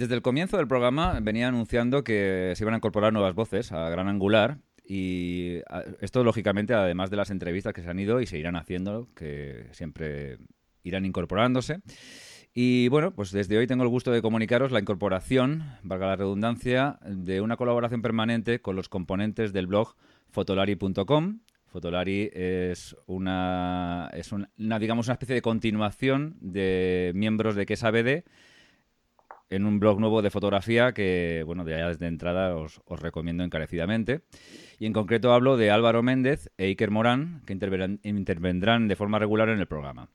Desde el comienzo del programa venía anunciando que se iban a incorporar nuevas voces a Gran Angular y esto lógicamente además de las entrevistas que se han ido y se irán haciendo, que siempre irán incorporándose. Y bueno, pues desde hoy tengo el gusto de comunicaros la incorporación, valga la redundancia, de una colaboración permanente con los componentes del blog fotolari.com. Fotolari es una, es una, digamos, una especie de continuación de miembros de QSABD en un blog nuevo de fotografía que, bueno, de allá desde entrada os, recomiendo encarecidamente. Y en concreto hablo de Álvaro Méndez e Iker Morán, que intervendrán de forma regular en el programa.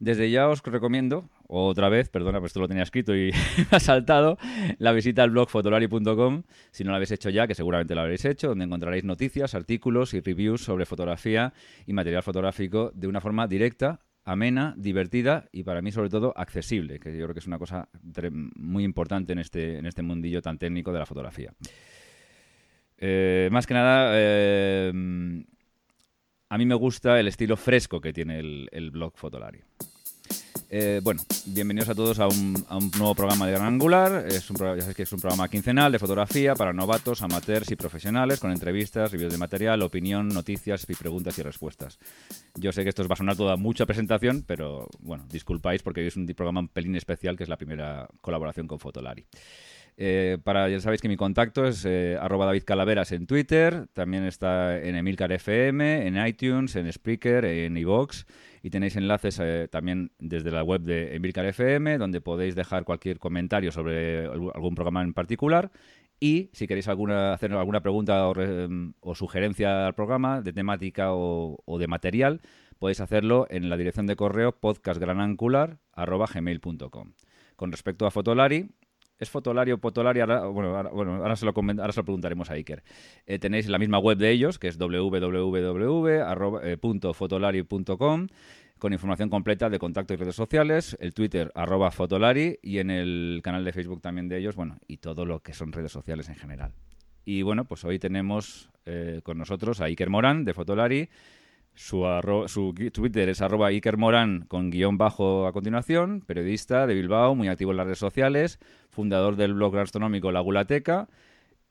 Desde ya os recomiendo, otra vez, perdona, pues esto lo tenía escrito y me ha saltado, la visita al blog fotolari.com, si no lo habéis hecho ya, que seguramente lo habréis hecho, donde encontraréis noticias, artículos y reviews sobre fotografía y material fotográfico de una forma directa, amena, divertida y para mí sobre todo accesible, que yo creo que es una cosa muy importante en este, en este mundillo tan técnico de la fotografía. Eh, más que nada, eh, a mí me gusta el estilo fresco que tiene el, blog Fotolari. Eh, bueno, bienvenidos a todos a un, nuevo programa de Gran Angular. Es un, ya sabéis que es un programa quincenal de fotografía para novatos, amateurs y profesionales, con entrevistas, reviews de material, opinión, noticias y preguntas y respuestas. Yo sé que esto os va a sonar toda mucha presentación, pero bueno, disculpáis porque es un programa un pelín especial, que es la primera colaboración con Fotolari. Eh, para, ya sabéis que mi contacto es eh, arroba David en Twitter, también está en Emilcar FM, en iTunes, en Spreaker, en iVoox y tenéis enlaces eh, también desde la web de Emilcar FM donde podéis dejar cualquier comentario sobre algún programa en particular y si queréis alguna, hacer alguna pregunta o, sugerencia al programa de temática o, de material, podéis hacerlo en la dirección de correo podcastgranangular.gmail.com. Con respecto a Fotolari, ¿Es Fotolari o Potolari? Ahora, bueno, ahora, se lo ahora se lo preguntaremos a Iker. Eh, tenéis la misma web de ellos, que es www.fotolari.com, con información completa de contacto y redes sociales, el Twitter arroba Fotolari y en el canal de Facebook también de ellos, bueno, y todo lo que son redes sociales en general. Y bueno, pues hoy tenemos eh, con nosotros a Iker Morán de Fotolari su, su Twitter es arroba Iker Morán con guion bajo a continuación, periodista de Bilbao, muy activo en las redes sociales, fundador del blog gastronómico La Gulateca.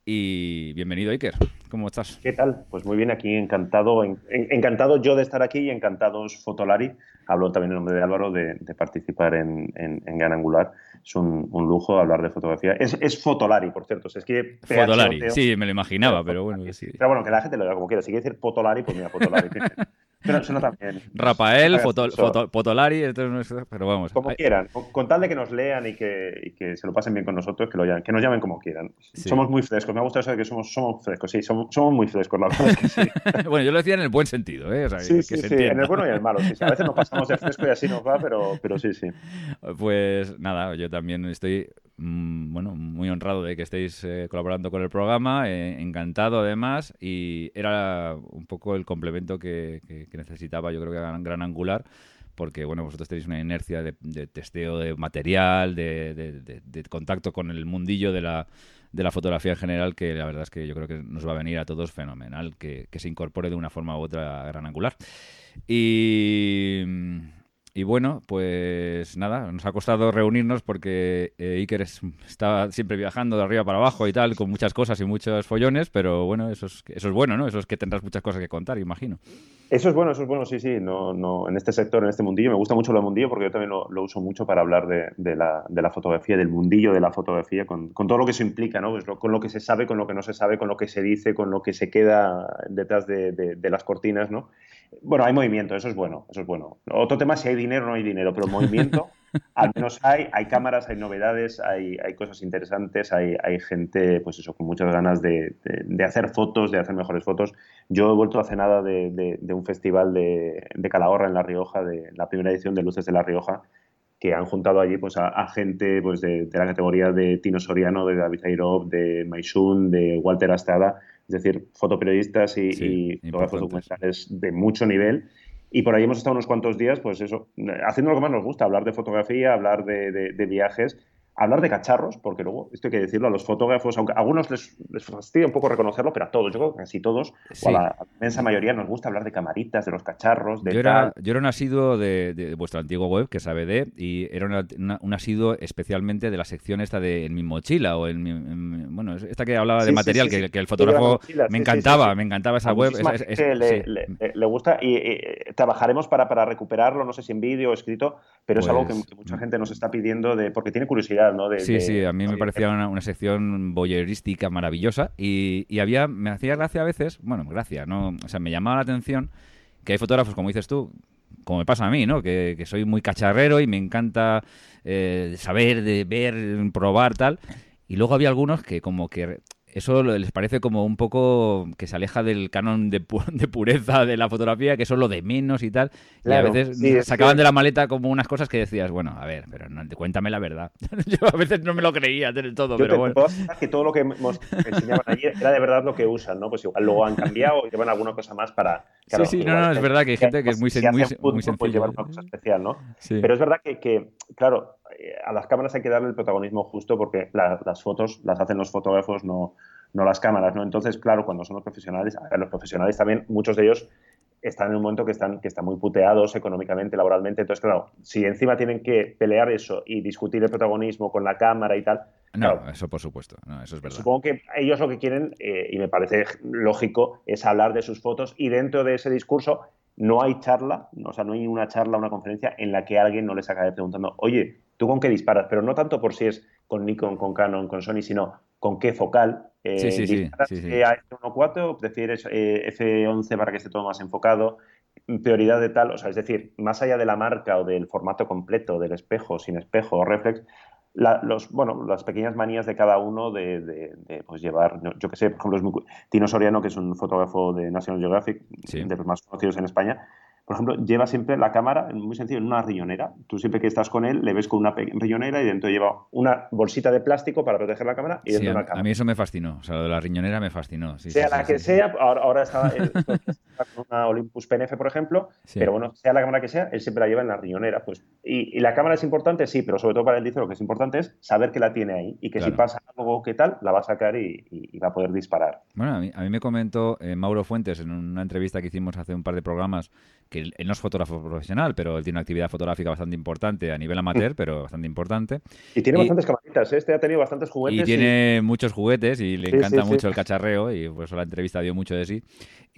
Y bienvenido, Iker. ¿Cómo estás? ¿Qué tal? Pues muy bien, aquí encantado, encantado yo de estar aquí y encantados Fotolari. Hablo también en nombre de Álvaro de, participar en, en, Gran Angular. Es un, lujo hablar de fotografía. Es, Fotolari, por cierto. Es que Fotolari, sí, me lo imaginaba, pero bueno. Pero bueno, que la gente lo vea como quiera. Si quiere decir Fotolari, pues mira, Fotolari. Pero suena también. Rafael, Potolari, pero vamos. Como quieran, con, tal de que nos lean y que, que, se lo pasen bien con nosotros, que, lo llamen, que nos llamen como quieran. Somos muy frescos, me gusta eso de que somos, somos frescos, sí, somos, somos muy frescos, la verdad es que sí. bueno, yo lo decía en el buen sentido, ¿eh? sí, sí, sí, en el bueno y en el malo. Sí, A veces nos pasamos de fresco y así nos va, pero, pero sí, sí. Pues nada, yo también estoy bueno, muy honrado de que estéis eh, colaborando con el programa, eh, encantado además, y era un poco el complemento que, necesitaba, yo creo que Gran, gran Angular, porque bueno, vosotros tenéis una inercia de, testeo de material, de, contacto con el mundillo de la, de la fotografía en general, que la verdad es que yo creo que nos va a venir a todos fenomenal, que, que se incorpore de una forma u otra a Gran Angular. Y y bueno, pues nada, nos ha costado reunirnos porque eh, Iker está siempre viajando de arriba para abajo y tal, con muchas cosas y muchos follones, pero bueno, eso es, eso es bueno, ¿no? Eso es que tendrás muchas cosas que contar, imagino. Eso es bueno, eso es bueno, sí, sí. No, no, en este sector, en este mundillo, me gusta mucho el mundillo porque yo también lo, uso mucho para hablar de, la, de, la, fotografía, del mundillo de la fotografía, con, con todo lo que eso implica, ¿no? Pues con lo que se sabe, con lo que no se sabe, con lo que se dice, con lo que se queda detrás de, de las cortinas, ¿no? Bueno, hay movimiento, eso es bueno, eso es bueno. Otro tema es si hay dinero o no hay dinero, pero movimiento al menos hay, hay cámaras, hay novedades, hay, hay cosas interesantes, hay, hay, gente, pues eso, con muchas ganas de, de, hacer fotos, de hacer mejores fotos. Yo he vuelto hace nada de, de un festival de, Calahorra en La Rioja, de la primera edición de Luces de La Rioja, que han juntado allí pues, a, gente pues, de, la categoría de Tino Soriano, de David Airov, de Maisun, de Walter Astrada, es decir, fotoperiodistas y, fotógrafos documentales de mucho nivel. Y por ahí hemos estado unos cuantos días, pues eso, haciendo lo que más nos gusta, hablar de fotografía, hablar de, viajes, hablar de cacharros, porque luego, esto hay que decirlo, a los fotógrafos, aunque a algunos les, les fastidia un poco reconocerlo, pero a todos, yo creo que casi todos, o a la inmensa mayoría nos gusta hablar de camaritas, de los cacharros, de yo era, Yo era un asiduo de, vuestra antigua web, que es ABD, y era un asiduo especialmente de la sección esta de en mi mochila, o en, bueno, esta que hablaba de material, que, el fotógrafo me encantaba, me encantaba esa web. le, gusta y, trabajaremos para, para recuperarlo, no sé si en vídeo o escrito, pero es algo que, pues, mucha gente nos está pidiendo de, porque tiene curiosidad, ¿no? sí, sí, a mí me parecía una, sección boyerística maravillosa y, había, me hacía gracia a veces, bueno, gracia, no, o sea, me llamaba la atención que hay fotógrafos, como dices tú, como me pasa a mí, ¿no? Que, soy muy cacharrero y me encanta eh, saber, de ver, probar, tal. Y luego había algunos que como que eso les parece como un poco que se aleja del canon de, pureza de la fotografía, que son lo de menos y tal. y a veces sacaban de la maleta como unas cosas que decías, bueno, a ver, pero no, cuéntame la verdad. Yo a veces no me lo creía del todo, pero bueno. que todo lo que nos enseñaban ayer era de verdad lo que usan, ¿no? Pues igual luego han cambiado y llevan alguna cosa más para... sí, sí, no, no, es verdad que hay gente que es muy, muy, muy sencilla. llevar una cosa especial, ¿no? Pero es verdad que, que, claro, eh, a las cámaras hay que darle el protagonismo justo porque las fotos las hacen los fotógrafos, no, no las cámaras, ¿no? Entonces, claro, cuando son los profesionales, a ver, los profesionales también, muchos de ellos están en un momento que están, que están muy puteados económicamente, laboralmente. Entonces, claro, si encima tienen que pelear eso y discutir el protagonismo con la cámara y tal. No, eso por supuesto, no, eso es verdad. Supongo que ellos lo que quieren, eh, y me parece lógico, es hablar de sus fotos y dentro de ese discurso no hay charla, o sea, no hay una charla, una conferencia en la que alguien no les acabe preguntando, oye, ¿tú con qué disparas? Pero no tanto por si es con Nikon, con Canon, con Sony, sino con qué focal. Eh, sí, sí, a F1.4, prefieres eh, F11 para que esté todo más enfocado, prioridad de tal, o sea, es decir, más allá de la marca o del formato completo, del espejo, sin espejo o reflex, los, bueno, las pequeñas manías de cada uno de, pues llevar, yo, que sé, por ejemplo, Tino Soriano, que es un fotógrafo de National Geographic, de los más conocidos en España, por ejemplo, lleva siempre la cámara, muy sencillo, en una riñonera. Tú siempre que estás con él, le ves con una riñonera y dentro lleva una bolsita de plástico para proteger la cámara y dentro una cámara. A mí eso me fascinó, o sea, lo de la riñonera me fascinó. sea la que sea, ahora, está, con una Olympus PNF, por ejemplo, pero bueno, sea la cámara que sea, él siempre la lleva en la riñonera. Pues, y, la cámara es importante, sí, pero sobre todo para él dice lo que es importante es saber que la tiene ahí y que si pasa algo que tal, la va a sacar y, va a poder disparar. Bueno, a mí, a mí me comentó eh, Mauro Fuentes en una entrevista que hicimos hace un par de programas que él no es fotógrafo profesional, pero él tiene una actividad fotográfica bastante importante a nivel amateur, pero bastante importante. Y tiene bastantes camaritas, ¿eh? este ha tenido bastantes juguetes. Y tiene muchos juguetes y le encanta mucho el cacharreo y por eso la entrevista dio mucho de sí.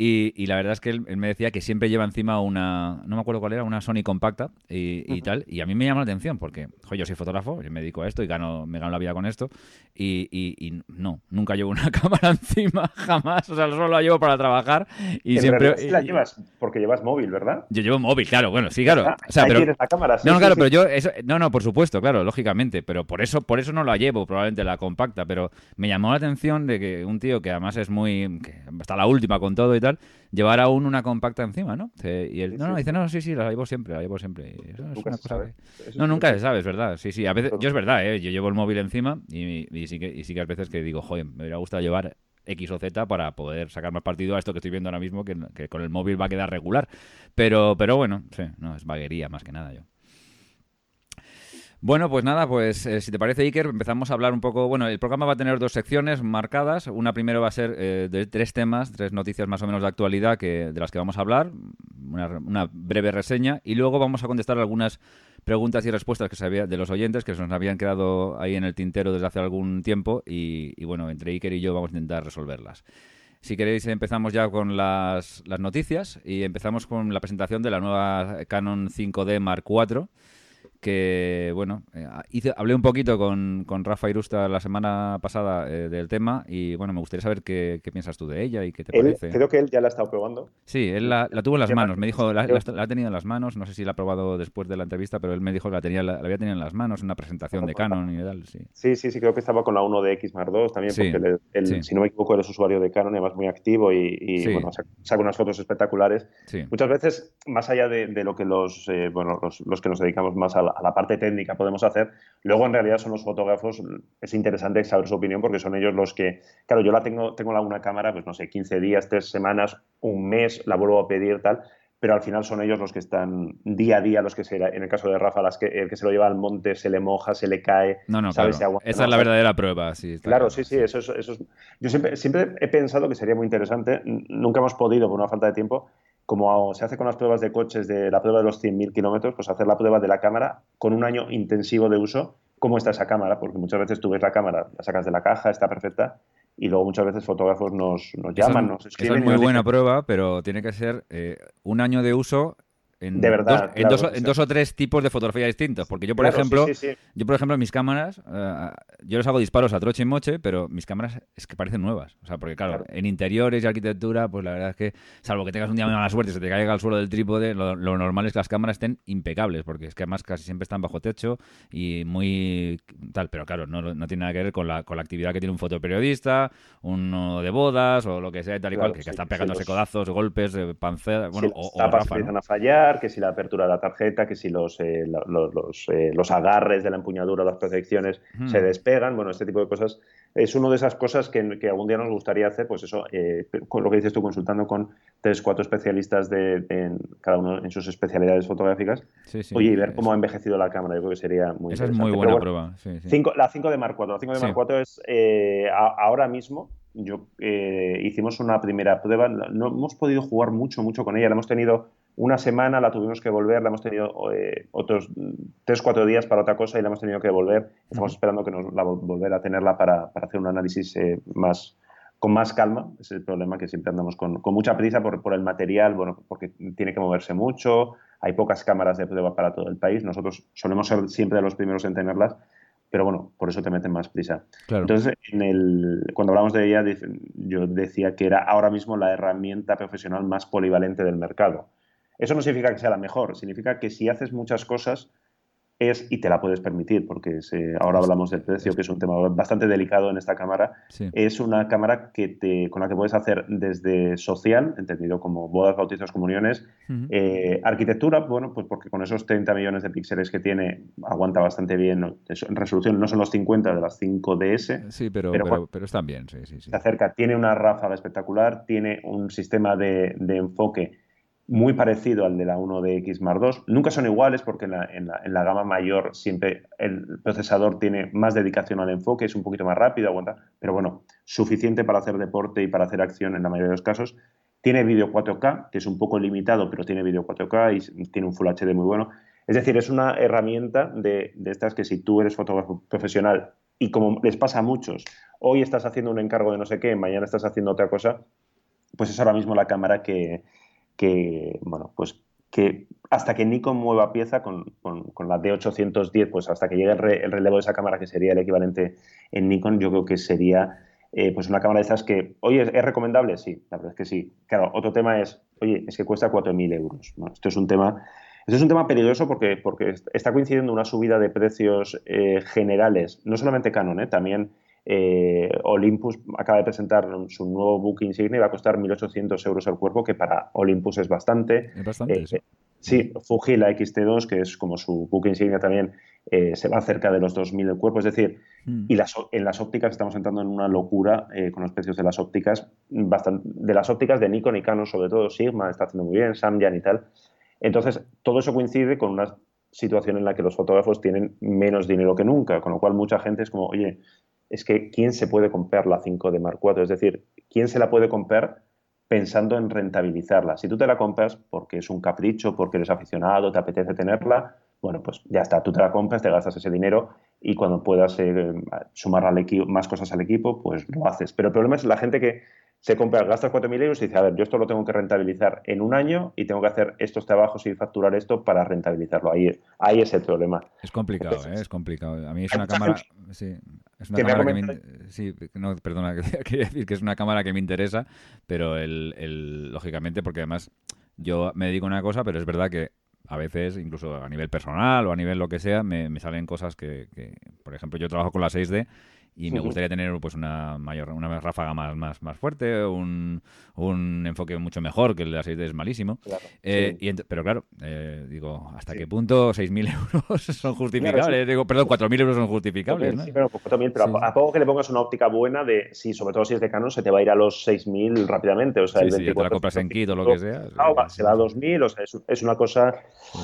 Y, la verdad es que él, me decía que siempre lleva encima una, no me acuerdo cuál era, una Sony compacta y, tal. Y a mí me llama la atención porque, joder, yo soy fotógrafo, yo me dedico a esto y gano, me gano la vida con esto. Y, no, nunca llevo una cámara encima, jamás. O sea, solo la llevo para trabajar. Y siempre. la llevas porque llevas móvil, ¿verdad? Yo llevo móvil, claro, bueno, sí, claro. o sea, pero, tienes la cámara, No, claro, pero yo. no, no, por supuesto, claro, lógicamente. Pero por eso, por eso no la llevo, probablemente la compacta. Pero me llamó la atención de que un tío que además es muy. Que está la última con todo y tal llevar aún una compacta encima, ¿no? Y él, no, no, dice, no, sí, sí, la llevo siempre, la llevo siempre. Eso es una cosa No, nunca se sabe, es verdad. Sí, sí, a veces, yo es verdad, ¿eh? Yo llevo el móvil encima y, sí que, y sí que a veces que digo, joder, me hubiera gustado llevar X o Z para poder sacar más partido a esto que estoy viendo ahora mismo, que, con el móvil va a quedar regular. Pero, pero bueno, sí, no, es vaguería más que nada yo. Bueno, pues nada, pues eh, si te parece, Iker, empezamos a hablar un poco. Bueno, el programa va a tener dos secciones marcadas. Una primero va a ser eh, de tres temas, tres noticias más o menos de actualidad que, de las que vamos a hablar, una, breve reseña, y luego vamos a contestar algunas preguntas y respuestas que se de los oyentes que se nos habían quedado ahí en el tintero desde hace algún tiempo. Y, y bueno, entre Iker y yo vamos a intentar resolverlas. Si queréis, empezamos ya con las, las noticias y empezamos con la presentación de la nueva Canon 5D Mark IV que, bueno, eh, hice, hablé un poquito con, con Rafa Irusta la semana pasada eh, del tema y, bueno, me gustaría saber qué, piensas tú de ella y qué te parece. Creo que él ya la ha estado probando. Sí, él la, tuvo en las manos, me dijo, la, ha tenido en las manos, no sé si la ha probado después de la entrevista, pero él me dijo que la, tenía, la, había tenido en las manos en una presentación de Canon y tal, sí. Sí, sí, sí, creo que estaba con la 1 de X 2 también, porque él, si no me equivoco, eres usuario de Canon y además muy activo y, bueno, saca unas fotos espectaculares. Muchas veces, más allá de, lo que los, eh, bueno, los, los, que nos dedicamos más a a la parte técnica podemos hacer. Luego, en realidad, son los fotógrafos. Es interesante saber su opinión porque son ellos los que. Claro, yo la tengo, tengo la una cámara, pues no sé, 15 días, 3 semanas, un mes, la vuelvo a pedir, tal. pero al final son ellos los que están día a día, los que se, en el caso de Rafa, las que, el que se lo lleva al monte, se le moja, se le cae. No, no, ¿sabes? Esa es la verdadera prueba, sí. Claro, sí, sí, eso es, eso Yo siempre, siempre he pensado que sería muy interesante, nunca hemos podido por una falta de tiempo, como se hace con las pruebas de coches de la prueba de los 100.000 kilómetros, pues hacer la prueba de la cámara con un año intensivo de uso, cómo está esa cámara, porque muchas veces tú ves la cámara, la sacas de la caja, está perfecta, y luego muchas veces fotógrafos nos, nos llaman, nos escriben. Es muy buena prueba, pero tiene que ser eh, un año de uso en, de verdad, dos, en, dos, en, dos, o tres tipos de fotografía distintos. Porque yo, por ejemplo, yo por ejemplo, mis cámaras, uh, yo les hago disparos a troche y moche, pero mis cámaras es que parecen nuevas. O sea, porque claro, en interiores y arquitectura, pues la verdad es que, salvo que tengas un día de mala suerte, se te caiga al suelo del trípode, lo, lo, normal es que las cámaras estén impecables, porque es que además casi siempre están bajo techo y muy tal. Pero claro, no, no tiene nada que ver con la, con la actividad que tiene un fotoperiodista, uno de bodas o lo que sea y tal y cual, que, que está pegándose codazos, golpes, panzer, bueno, o, o empiezan a fallar que si la apertura de la tarjeta, que si los, eh, los, los, eh, los, agarres de la empuñadura, las protecciones se despegan, bueno, este tipo de cosas. Es una de esas cosas que, que, algún día nos gustaría hacer, pues eso, eh, con lo que dices tú, consultando con tres, cuatro especialistas de, en, cada uno en sus especialidades fotográficas. Oye, y ver cómo ha envejecido la cámara, yo creo que sería muy Esa es muy buena prueba. Cinco, la 5 de Mark IV. La 5 de Mark IV es ahora mismo, yo hicimos una primera prueba, no hemos podido jugar mucho, mucho con ella, la hemos tenido una semana, la tuvimos que volver, la hemos tenido eh, otros tres, cuatro días para otra cosa y la hemos tenido que volver. Estamos esperando que nos la volver a tenerla para, para hacer un análisis eh, más con más calma, es el problema que siempre andamos con, con mucha prisa por, por, el material, bueno, porque tiene que moverse mucho, hay pocas cámaras de prueba para todo el país, nosotros solemos ser siempre de los primeros en tenerlas, pero bueno, por eso te meten más prisa. Entonces, en el, cuando hablamos de ella, yo decía que era ahora mismo la herramienta profesional más polivalente del mercado. Eso no significa que sea la mejor, significa que si haces muchas cosas es, y te la puedes permitir, porque ahora hablamos del precio, que es un tema bastante delicado en esta cámara, es una cámara que te, con la que puedes hacer desde social, entendido como bodas, bautizos, comuniones, eh, arquitectura, bueno, pues porque con esos 30 millones de píxeles que tiene, aguanta bastante bien, en resolución no son los 50 de las 5DS. Sí, pero, pero, pero, están bien, sí, sí, Se acerca, tiene una ráfaga espectacular, tiene un sistema de, de enfoque muy parecido al de la 1DX Mark II. Nunca son iguales porque en la, en, la, gama mayor siempre el procesador tiene más dedicación al enfoque, es un poquito más rápido, aguanta, pero bueno, suficiente para hacer deporte y para hacer acción en la mayoría de los casos. Tiene vídeo 4K, que es un poco limitado, pero tiene vídeo 4K y tiene un Full HD muy bueno. Es decir, es una herramienta de, de estas que si tú eres fotógrafo profesional y como les pasa a muchos, hoy estás haciendo un encargo de no sé qué, mañana estás haciendo otra cosa, pues es ahora mismo la cámara que, que, bueno, pues que hasta que Nikon mueva pieza con, con, la D810, pues hasta que llegue el, relevo de esa cámara, que sería el equivalente en Nikon, yo creo que sería eh, pues una cámara de esas que, oye, ¿es, recomendable? Sí, la verdad es que sí. Claro, otro tema es, oye, es que cuesta 4.000 euros. Esto es un tema... Esto es un tema peligroso porque, porque está coincidiendo una subida de precios eh, generales, no solamente Canon, eh, también eh, Olympus acaba de presentar su nuevo book insignia y va a costar 1.800 euros el cuerpo, que para Olympus es bastante. Es bastante, eh, sí. Fuji, la XT2, que es como su book insignia también, eh, se va cerca de los 2.000 el cuerpo. Es decir, mm. y las, en las ópticas estamos entrando en una locura con los precios de las ópticas, bastante, de las ópticas de Nikon y Canon, sobre todo Sigma está haciendo muy bien, Samyang y tal. Entonces, todo eso coincide con una situación en la que los fotógrafos tienen menos dinero que nunca, con lo cual mucha gente es como, oye, es que ¿quién se puede comprar la 5 de Mark IV? Es decir, ¿quién se la puede comprar pensando en rentabilizarla? Si tú te la compras porque es un capricho, porque eres aficionado, te apetece tenerla, bueno, pues ya está, tú te la compras, te gastas ese dinero y cuando puedas eh, sumar al más cosas al equipo, pues lo haces. Pero el problema es la gente que se compra, gasta 4.000 euros y dice, a ver, yo esto lo tengo que rentabilizar en un año y tengo que hacer estos trabajos y facturar esto para rentabilizarlo. Ahí, ahí es el problema. Es complicado, ¿eh? es complicado. A mí es una cámara... Sí, es una cámara que me... Sí, no, perdona, quería decir que es una cámara que me interesa, pero el, el, lógicamente, porque además yo me dedico a una cosa, pero es verdad que a veces, incluso a nivel personal o a nivel lo que sea, me, me salen cosas que, que, por ejemplo, yo trabajo con la 6D y me gustaría tener pues una mayor una ráfaga más más, más fuerte un, un enfoque mucho mejor que el de la 6 es malísimo. Eh, pero claro eh, digo hasta qué punto 6.000 euros son justificables digo perdón 4.000 euros son justificables sí pero, pues, pero a, poco que le pongas una óptica buena de sí sobre todo si es de Canon se te va a ir a los 6.000 rápidamente o sea el 24, te la compras en kit o lo que sea se va a 2.000 o sea es, una cosa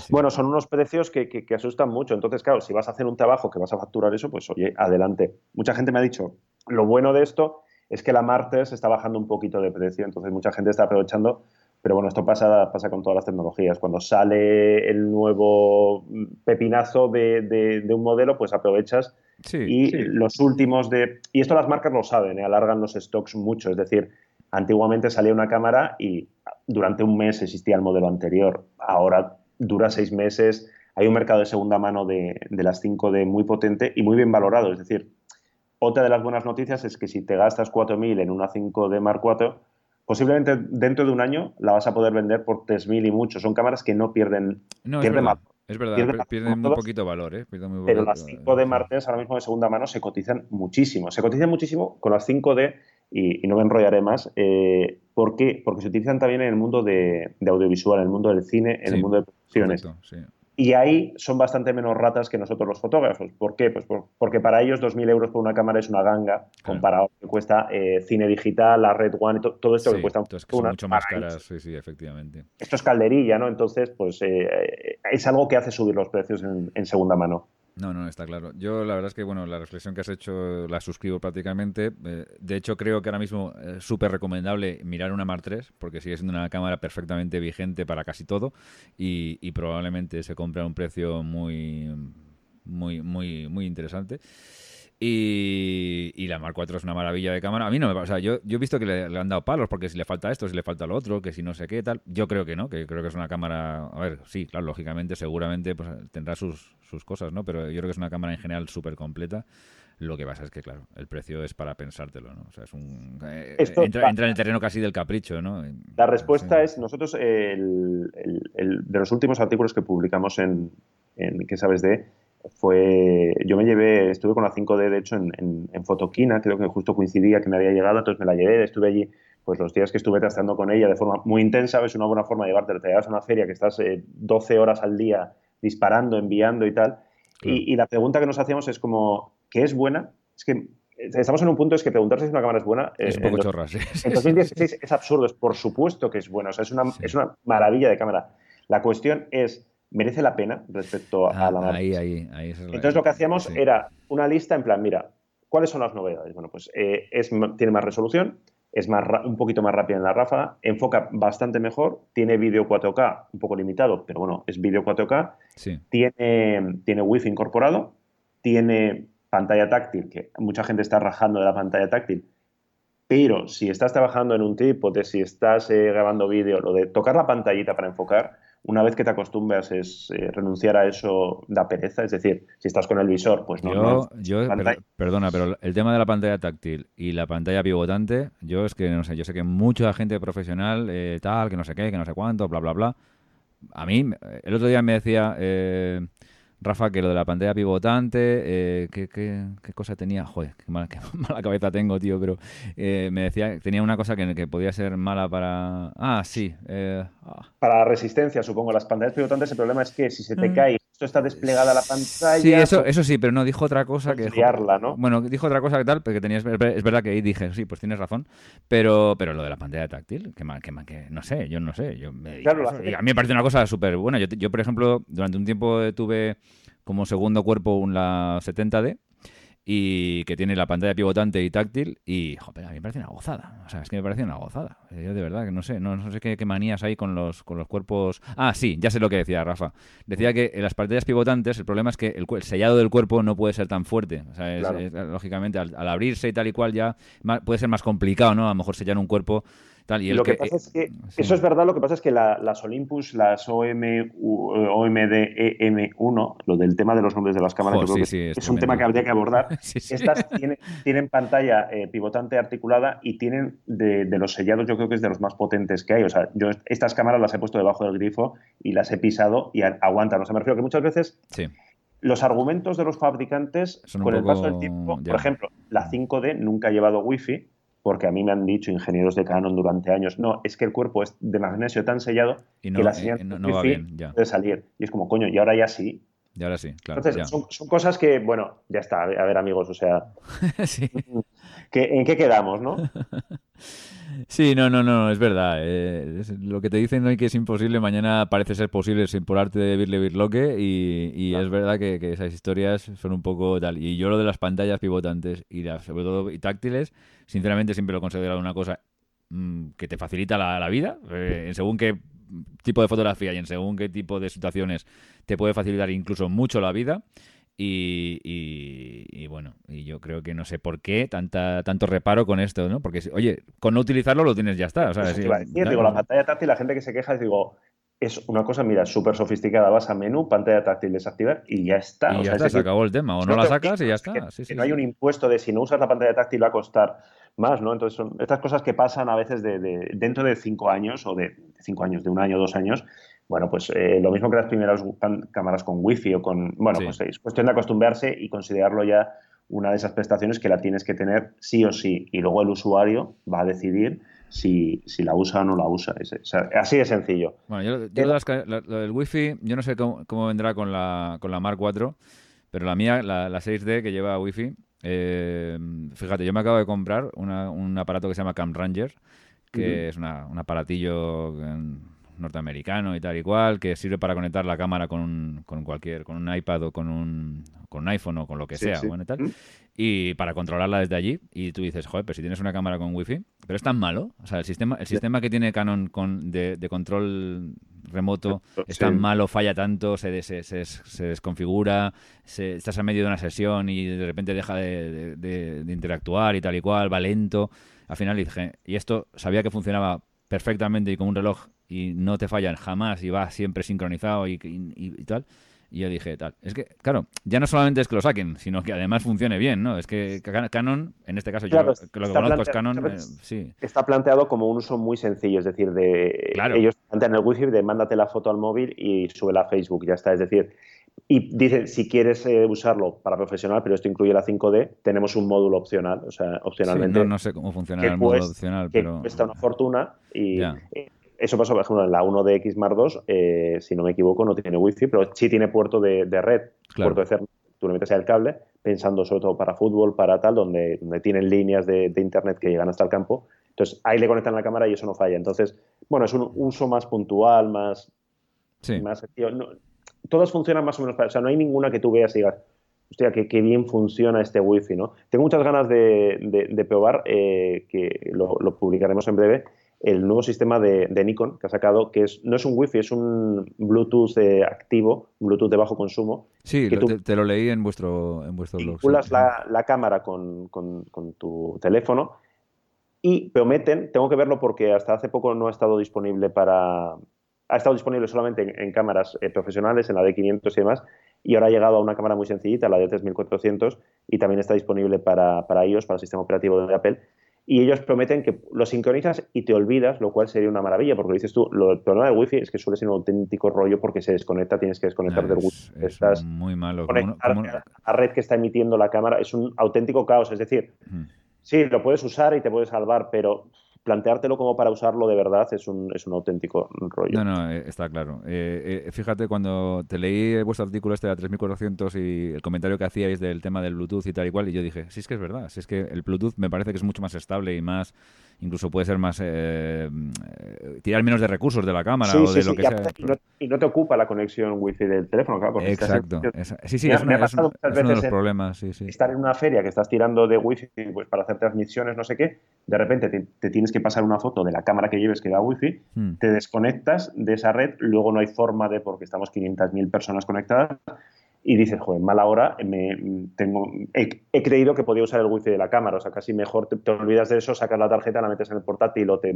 bueno son unos precios que, que, que asustan mucho. Entonces claro si vas a hacer un trabajo que vas a facturar eso pues oye adelante. Mucha gente me ha dicho lo bueno de esto es que la Martes está bajando un poquito de precio, entonces mucha gente está aprovechando, pero bueno, esto pasa, pasa con todas las tecnologías. Cuando sale el nuevo pepinazo de, un modelo, pues aprovechas y los últimos de... Y esto las marcas lo saben, ¿eh? alargan los stocks mucho, es decir, antiguamente salía una cámara y durante un mes existía el modelo anterior, ahora dura seis meses, hay un mercado de segunda mano de, de las 5D muy potente y muy bien valorado, es decir, otra de las buenas noticias es que si te gastas 4.000 en una 5D Mark IV, posiblemente dentro de un año la vas a poder vender por 3.000 y mucho. Son cámaras que no pierden, no, es verdad, Es verdad, pierden, muy poquito valor. ¿eh? pero las 5D Mark ahora mismo de segunda mano se cotizan muchísimo. Se cotizan muchísimo con las 5D y, no me enrollaré más. Eh, ¿Por qué? Porque se utilizan también en el mundo de, audiovisual, en el mundo del cine, en el mundo de producciones. sí. Y ahí son bastante menos ratas que nosotros los fotógrafos. ¿Por qué? Pues porque para ellos 2.000 euros por una cámara es una ganga comparado a que cuesta eh, cine digital, la Red One, y todo esto que cuesta son mucho más caras, sí, sí, efectivamente. Esto es calderilla, ¿no? Entonces, pues eh, es algo que hace subir los precios en segunda mano. No, no, está claro. Yo la verdad es que, bueno, la reflexión que has hecho la suscribo prácticamente. Eh, de hecho, creo que ahora mismo es súper recomendable mirar una Mark III, porque sigue siendo una cámara perfectamente vigente para casi todo y, y probablemente se compra a un precio muy, muy, muy, muy interesante. Y, la Mark IV es una maravilla de cámara. A mí no me o sea, yo, yo he visto que le, han dado palos porque si le falta esto, si le falta lo otro, que si no sé qué tal. Yo creo que no, que creo que es una cámara. A ver, sí, claro, lógicamente, seguramente pues, tendrá sus, sus cosas, ¿no? Pero yo creo que es una cámara en general súper completa. Lo que pasa es que, claro, el precio es para pensártelo, ¿no? O sea, es un. Eh, entra, en el terreno casi del capricho, ¿no? La respuesta es: nosotros, el, el, de los últimos artículos que publicamos en, en ¿Qué sabes de? Fue, yo me llevé, estuve con la 5D de hecho en, en, Fotoquina, creo que justo coincidía que me había llegado, entonces me la llevé, estuve allí pues los días que estuve testeando con ella de forma muy intensa, es una buena forma de llevarte, te llevas a una feria que estás 12 eh, horas al día disparando, enviando y tal, y, la pregunta que nos hacíamos es como, ¿qué es buena? Es que eh, estamos en un punto es que preguntarse si una cámara es buena. Es eh, un poco chorra, sí. En 2016 es absurdo, es por supuesto que es buena, o sea, es una, es una maravilla de cámara. La cuestión es, merece la pena respecto a, la marca. Ahí, ahí, ahí Entonces lo que hacíamos era una lista en plan, mira, ¿cuáles son las novedades? Bueno, pues eh, es, tiene más resolución, es más, un poquito más rápida en la ráfaga, enfoca bastante mejor, tiene vídeo 4K, un poco limitado, pero bueno, es vídeo 4K, tiene, tiene Wi-Fi incorporado, tiene pantalla táctil, que mucha gente está rajando de la pantalla táctil, pero si estás trabajando en un trípode, si estás eh, grabando vídeo, lo de tocar la pantallita para enfocar, una vez que te acostumbras es eh, renunciar a eso da pereza. Es decir, si estás con el visor, pues no. Yo, perdona, pero el tema de la pantalla táctil y la pantalla pivotante, yo es que no sé, yo sé que mucha gente profesional, eh, tal, que no sé qué, que no sé cuánto, bla, bla, bla. A mí, el otro día me decía. Eh, Rafa, que lo de la pantalla pivotante, eh, ¿qué, qué, cosa tenía? Joder, qué mala, cabeza tengo, tío, pero eh, me decía, tenía una cosa que, que, podía ser mala para... Ah, sí. Eh, ah. Para la resistencia, supongo. Las pantallas pivotantes, el problema es que si se te mm. cae esto está desplegada la pantalla. Sí, eso, eso sí, pero no, dijo otra cosa que. ¿no? Bueno, dijo otra cosa que tal, porque tenías. Es verdad que ahí dije, sí, pues tienes razón. Pero, pero lo de la pantalla táctil, que, que, que no sé, yo no sé. Yo me, claro, a mí me parece una cosa súper buena. Yo, yo, por ejemplo, durante un tiempo tuve como segundo cuerpo una 70D y que tiene la pantalla pivotante y táctil y joder, a mí me parece una gozada. O sea, es que me parece una gozada. Yo de verdad que no sé, no, no sé qué, manías hay con los, con los cuerpos. Ah, sí, ya sé lo que decía Rafa. Decía que en las pantallas pivotantes el problema es que el, sellado del cuerpo no puede ser tan fuerte. O sea, lógicamente al, abrirse y tal y cual ya puede ser más complicado, ¿no? A lo mejor sellar un cuerpo y, lo que, pasa es que, eso es verdad, lo que pasa es que las Olympus, las OM, OMD EM1, lo del tema de los nombres de las cámaras, es, un tema que habría que abordar. Estas tienen, pantalla eh, pivotante articulada y tienen de, los sellados, yo creo que es de los más potentes que hay. O sea, yo estas cámaras las he puesto debajo del grifo y las he pisado y aguantan. O sea, me refiero que muchas veces los argumentos de los fabricantes con el paso del tiempo, por ejemplo, la 5D nunca ha llevado Wi-Fi porque a mí me han dicho ingenieros de Canon durante años, no, es que el cuerpo es de magnesio tan sellado que la señal no, va bien, puede salir. Y es como, coño, y ahora ya sí. Y ahora sí, claro. Entonces, son, cosas que, bueno, ya está, a ver, amigos, o sea, ¿en qué quedamos, no? Sí, no, no, no, es verdad. Eh, lo que te dicen hoy que es imposible, mañana parece ser posible sin por arte de Birle Birloque y, y es verdad que, esas historias son un poco tal. Y yo lo de las pantallas pivotantes y las, sobre todo y táctiles, sinceramente siempre lo he considerado una cosa mm, que te facilita la, vida, eh, en según qué tipo de fotografía y en según qué tipo de situaciones te puede facilitar incluso mucho la vida. Y, y, bueno, y yo creo que no sé por qué tanta, tanto reparo con esto, ¿no? Porque, oye, con no utilizarlo lo tienes ya está. O sea, digo, la pantalla táctil, la gente que se queja, es digo, es una cosa, mira, súper sofisticada, vas a menú, pantalla táctil, desactivar y ya está. Y ya está, se acabó el tema. O no la sacas y ya está. Que, no hay un impuesto de si no usas la pantalla táctil va a costar más, ¿no? Entonces son estas cosas que pasan a veces de, dentro de cinco años o de cinco años, de un año, dos años, bueno, pues eh, lo mismo que las primeras cámaras con wifi o con... Bueno, pues es cuestión de acostumbrarse y considerarlo ya una de esas prestaciones que la tienes que tener sí o sí. Y luego el usuario va a decidir si, la usa o no la usa. así de sencillo. Bueno, yo, yo lo del wifi, yo no sé cómo, vendrá con la, con la Mark 4, pero la mía, la, 6D que lleva wifi, eh, fíjate, yo me acabo de comprar un aparato que se llama Cam Ranger, que es un aparatillo norteamericano y tal y cual, que sirve para conectar la cámara con, con cualquier, con un iPad o con un, con un iPhone o con lo que sea, Bueno, y tal, mm. y para controlarla desde allí. Y tú dices, joder, pero si tienes una cámara con wifi, pero es tan malo, o sea, el sistema, el sistema que tiene Canon con, de, de control remoto es tan malo, falla tanto, se, se, se, desconfigura, se, estás a medio de una sesión y de repente deja de, de, de interactuar y tal y cual, va lento. Al final dije, y esto sabía que funcionaba perfectamente y como un reloj y no te fallan jamás y va siempre sincronizado y, tal. Y yo dije, tal. Es que, claro, ya no solamente es que lo saquen, sino que además funcione bien, ¿no? Es que Canon, en este caso, yo lo que conozco es Canon, eh, sí. Está planteado como un uso muy sencillo, es decir, de ellos plantean el wifi de mándate la foto al móvil y sube a Facebook, ya está. Es decir, y dicen, si quieres eh, usarlo para profesional, pero esto incluye la 5D, tenemos un módulo opcional, o sea, opcionalmente. no, sé cómo funciona el módulo opcional, pero... Cuesta una fortuna y eso pasó, por ejemplo, en la 1DX Mark II, eh, si no me equivoco, no tiene wifi, pero sí tiene puerto de, red, puerto de Ethernet. Tú le metes el cable, pensando sobre todo para fútbol, para tal, donde, donde tienen líneas de, internet que llegan hasta el campo. Entonces, ahí le conectan la cámara y eso no falla. Entonces, bueno, es un uso más puntual, más... Sí. más todas funcionan más o menos para... O sea, no hay ninguna que tú veas y digas, hostia, qué, bien funciona este wifi, ¿no? Tengo muchas ganas de, de, probar, eh, que lo, lo publicaremos en breve, el nuevo sistema de, Nikon que ha sacado, que es, no es un Wi-Fi, es un Bluetooth eh, activo, Bluetooth de bajo consumo. Sí, te, lo leí en vuestro, en vuestro blog. Vinculas la, cámara con, tu teléfono y prometen, tengo que verlo porque hasta hace poco no ha estado disponible para... Ha estado disponible solamente en, cámaras eh, profesionales, en la D500 y demás, y ahora ha llegado a una cámara muy sencillita, la D3400, y también está disponible para, para iOS, para el sistema operativo de Apple y ellos prometen que lo sincronizas y te olvidas, lo cual sería una maravilla, porque dices tú, lo, el problema del wifi es que suele ser un auténtico rollo porque se desconecta, tienes que desconectar del wifi. Estás muy malo. A red que está emitiendo la cámara es un auténtico caos, es decir, sí, lo puedes usar y te puedes salvar, pero planteártelo como para usarlo de verdad es un, es un auténtico rollo. No, no, eh, está claro. Eh, eh, fíjate, cuando te leí vuestro artículo este de 3400 y el comentario que hacíais del tema del Bluetooth y tal y cual, y yo dije, sí es que es verdad, sí es que el Bluetooth me parece que es mucho más estable y más incluso puede ser más eh, eh, tirar menos de recursos de la cámara o de lo que sea. Y no, te ocupa la conexión wifi del teléfono, claro. Exacto. sí, sí, es, uno de los problemas. Estar en una feria que estás tirando de wifi pues, para hacer transmisiones, no sé qué, de repente te, tienes que pasar una foto de la cámara que lleves que da wifi, hmm. te desconectas de esa red, luego no hay forma de, porque estamos 500.000 personas conectadas, y dices, joder, mala hora, me, tengo, he, creído que podía usar el wifi de la cámara, o sea, casi mejor te, olvidas de eso, sacas la tarjeta, la metes en el portátil o te,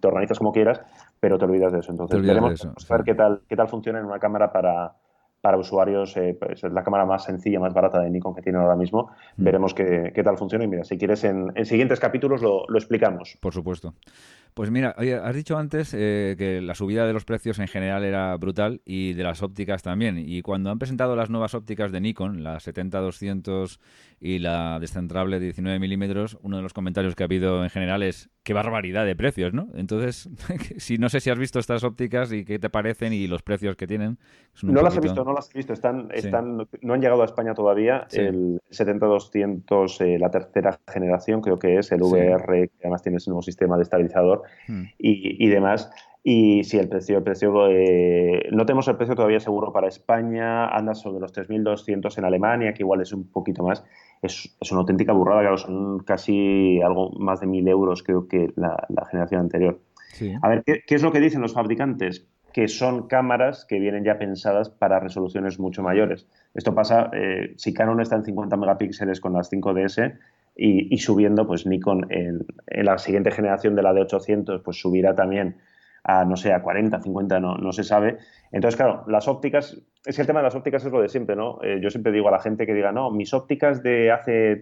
te organizas como quieras, pero te olvidas de eso. Entonces, veremos ver qué tal, qué tal funciona en una cámara para, para usuarios, eh, pues es la cámara más sencilla, más barata de Nikon que tienen ahora mismo. Mm. Veremos qué, qué, tal funciona y mira, si quieres en, en siguientes capítulos lo, lo, explicamos. Por supuesto. Pues mira, has dicho antes eh, que la subida de los precios en general era brutal y de las ópticas también. Y cuando han presentado las nuevas ópticas de Nikon, la 70-200 y la descentrable de 19 milímetros, uno de los comentarios que ha habido en general es qué barbaridad de precios, ¿no? Entonces, si no sé si has visto estas ópticas y qué te parecen y los precios que tienen. No las he visto, no las he visto. Están, están, no han llegado a España todavía. El 70-200, eh, la tercera generación, creo que es el VR, que además tiene ese nuevo sistema de estabilizador Hmm. y, demás. Y si el precio, el precio eh, no tenemos el precio todavía seguro para España, anda sobre los 3.200 en Alemania, que igual es un poquito más. Es, una auténtica burrada, claro, son casi algo más de 1.000 euros, creo que la, generación anterior. A ver, ¿qué, es lo que dicen los fabricantes? Que son cámaras que vienen ya pensadas para resoluciones mucho mayores. Esto pasa, eh, si Canon está en 50 megapíxeles con las 5DS, y, subiendo, pues Nikon en, la siguiente generación de la de 800, pues subirá también a, no sé, a 40, 50, no, no se sabe. Entonces, claro, las ópticas, es que el tema de las ópticas es lo de siempre, ¿no? Eh, yo siempre digo a la gente que diga, no, mis ópticas de hace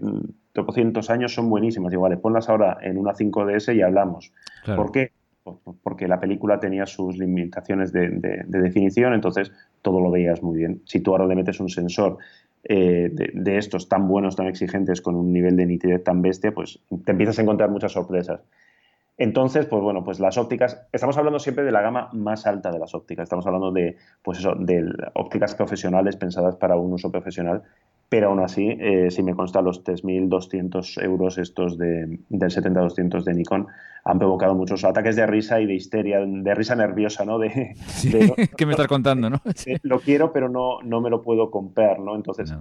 200 mm, años son buenísimas, igual, ponlas ahora en una 5DS y hablamos. ¿Por qué? Pues, pues porque la película tenía sus limitaciones de, de, definición, entonces todo lo veías muy bien. Si tú ahora le metes un sensor eh, de, estos tan buenos, tan exigentes, con un nivel de nitidez tan bestia, pues te empiezas a encontrar muchas sorpresas. Entonces, pues bueno, pues las ópticas, estamos hablando siempre de la gama más alta de las ópticas, estamos hablando de, pues de ópticas profesionales pensadas para un uso profesional, pero aún así, eh, si me consta, los 3.200 euros estos de, del 70-200 de Nikon han provocado muchos ataques de risa y de histeria, de risa nerviosa, ¿no? De, ¿Qué me estás contando, no? lo quiero, pero no, no me lo puedo comprar, ¿no? Entonces,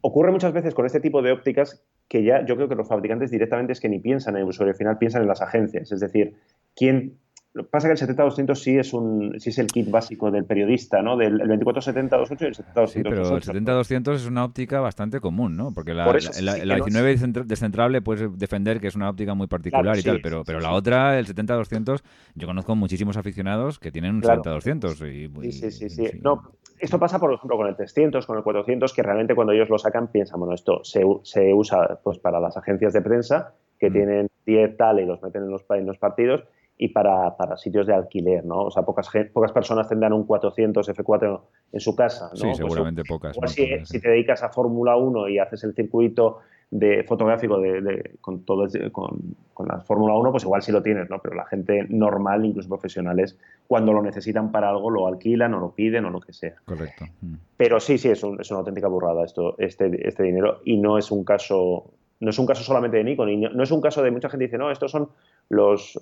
ocurre muchas veces con este tipo de ópticas que ya yo creo que los fabricantes directamente es que ni piensan en el usuario final, piensan en las agencias. Es decir, ¿quién lo que pasa es que el 70-200 sí es un sí es el kit básico del periodista, ¿no? Del 24-70-28 y el 70-200. Sí, pero el 70-200 es una óptica bastante común, ¿no? Porque la, la, 19 descentrable puedes defender que es una óptica muy particular y tal, pero, pero la otra, el 70-200, yo conozco muchísimos aficionados que tienen un 70-200. Y, sí, sí, sí, No, esto pasa, por ejemplo, con el 300, con el 400, que realmente cuando ellos lo sacan piensan, bueno, esto se, se usa pues para las agencias de prensa que mm. tienen 10 tal y los meten en los, en los partidos y para, para, sitios de alquiler, ¿no? O sea, pocas, pocas personas tendrán un 400 F4 en su casa, ¿no? Sí, pues, seguramente pocas. si, te dedicas a Fórmula 1 y haces el circuito de fotográfico de, con todo con, con la Fórmula 1, pues igual sí lo tienes, ¿no? Pero la gente normal, incluso profesionales, cuando lo necesitan para algo, lo alquilan o lo piden o lo que sea. Correcto. Mm. Pero sí, sí, es, es una auténtica burrada esto, este, este dinero y no es un caso no es un caso solamente de Nikon, y no, es un caso de mucha gente dice, no, estos son los,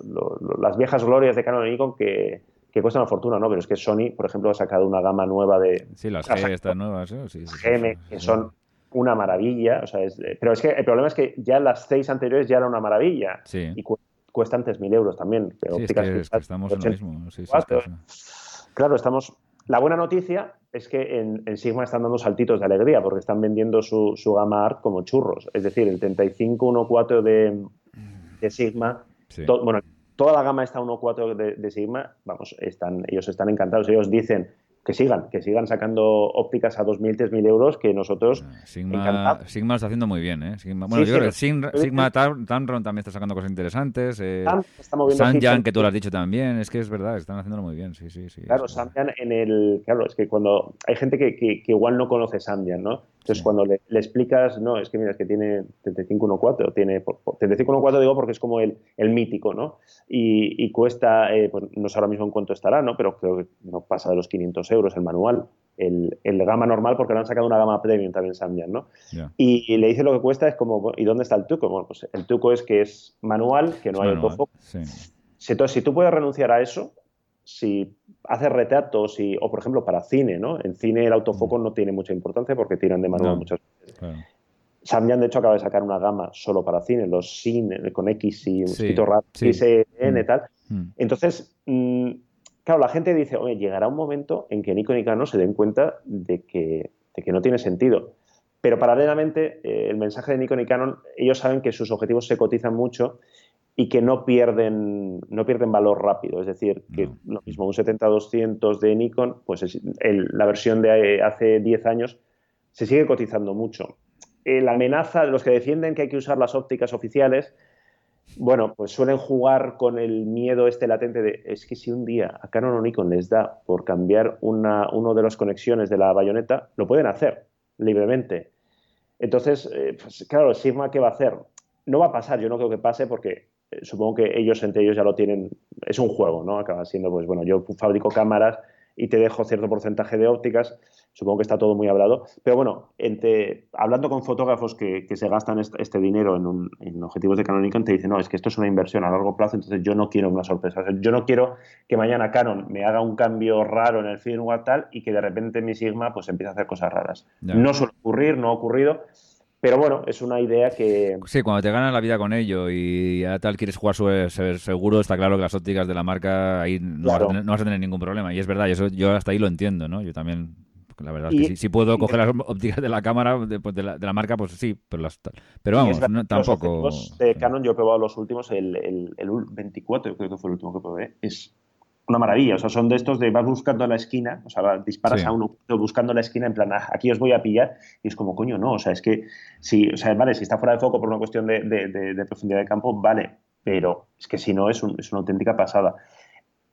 las viejas glorias de Canon y Nikon que, que cuestan una fortuna, ¿no? Pero es que Sony, por ejemplo, ha sacado una gama nueva de... Sí, las G estas nuevas, ¿eh? sí, GM, que son una maravilla, o sea, pero es que el problema es que ya las seis anteriores ya eran una maravilla. Sí. Y cuestan 3.000 euros también. Pero sí, es que, estamos en lo mismo. Sí, claro, estamos la buena noticia es que en, Sigma están dando saltitos de alegría porque están vendiendo su, gama ART como churros. Es decir, el 3514 de, de Sigma, bueno, toda la gama está 1.4 de, de Sigma, vamos, están, ellos están encantados. Ellos dicen, que sigan, que sigan sacando ópticas a 2.000, 3.000 euros, que nosotros Sigma, Sigma está haciendo muy bien, ¿eh? bueno, yo creo que Sigma, Tamron también está sacando cosas interesantes. Eh, Sanjan, que tú lo has dicho también, es que es verdad, están haciéndolo muy bien, sí, sí, sí. Claro, Sanjan en el... Claro, es que cuando... Hay gente que, que, que igual no conoce Sanjan, ¿no? Entonces, cuando le, explicas, no, es que mira, es que tiene 3514, tiene 3514 digo porque es como el, el mítico, ¿no? Y, cuesta, eh, pues no sé ahora mismo en cuánto estará, ¿no? Pero creo que no pasa de los 500 euros el manual. El, el gama normal, porque le han sacado una gama premium también Samyang, ¿no? Y, le dice lo que cuesta, es como, ¿y dónde está el truco? Bueno, pues el truco es que es manual, que no hay autofoco. Sí. Entonces, si tú puedes renunciar a eso, si haces retratos y, o, por ejemplo, para cine, ¿no? En cine el autofoco mm. no tiene mucha importancia porque tiran de manual muchas veces. Samyang, de hecho, acaba de sacar una gama solo para cine, los cine con X y un sí, poquito sí. y tal. Mm. Entonces, mm, claro, la gente dice, oye, llegará un momento en que Nikon y Canon se den cuenta de que, de que no tiene sentido. Pero paralelamente, eh, el mensaje de Nikon y Canon, ellos saben que sus objetivos se cotizan mucho y que no pierden, no pierden valor rápido. Es decir, que lo mismo un 70-200 de Nikon, pues la versión de hace 10 años se sigue cotizando mucho. Eh, la amenaza de los que defienden que hay que usar las ópticas oficiales, Bueno, pues suelen jugar con el miedo este latente de es que si un día a Canon o Nikon les da por cambiar una, uno de las conexiones de la bayoneta, lo pueden hacer libremente. Entonces, eh, pues, claro, Sigma, ¿qué va a hacer? No va a pasar, yo no creo que pase porque supongo que ellos entre ellos ya lo tienen, es un juego, ¿no? Acaba siendo, pues bueno, yo fabrico cámaras y te dejo cierto porcentaje de ópticas, supongo que está todo muy hablado, pero bueno, entre, hablando con fotógrafos que, se gastan este, dinero en, objetivos de Canon te dicen, no, es que esto es una inversión a largo plazo, entonces yo no quiero una sorpresa, yo no quiero que mañana Canon me haga un cambio raro en el firmware tal y que de repente mi Sigma pues empiece a hacer cosas raras. No suele ocurrir, no ha ocurrido, pero bueno, es una idea que... Sí, cuando te ganas la vida con ello y ya tal quieres jugar seguro, está claro que las ópticas de la marca ahí no, vas, a tener, ningún problema. Y es verdad, eso yo hasta ahí lo entiendo, ¿no? Yo también, la verdad es que si, puedo coger las ópticas de la cámara, de, pues, de, la, marca, pues sí, pero, las, pero vamos, tampoco... Los de Canon yo he probado los últimos, el, el, el 24 creo que fue el último que probé, es una maravilla. O sea, son de estos de vas buscando la esquina, o sea, disparas a uno buscando la esquina en plan, ah, aquí os voy a pillar, y es como, coño, no, o sea, es que si, o sea, vale, si está fuera de foco por una cuestión de, de, profundidad de campo, vale, pero es que si no, es, es, una auténtica pasada.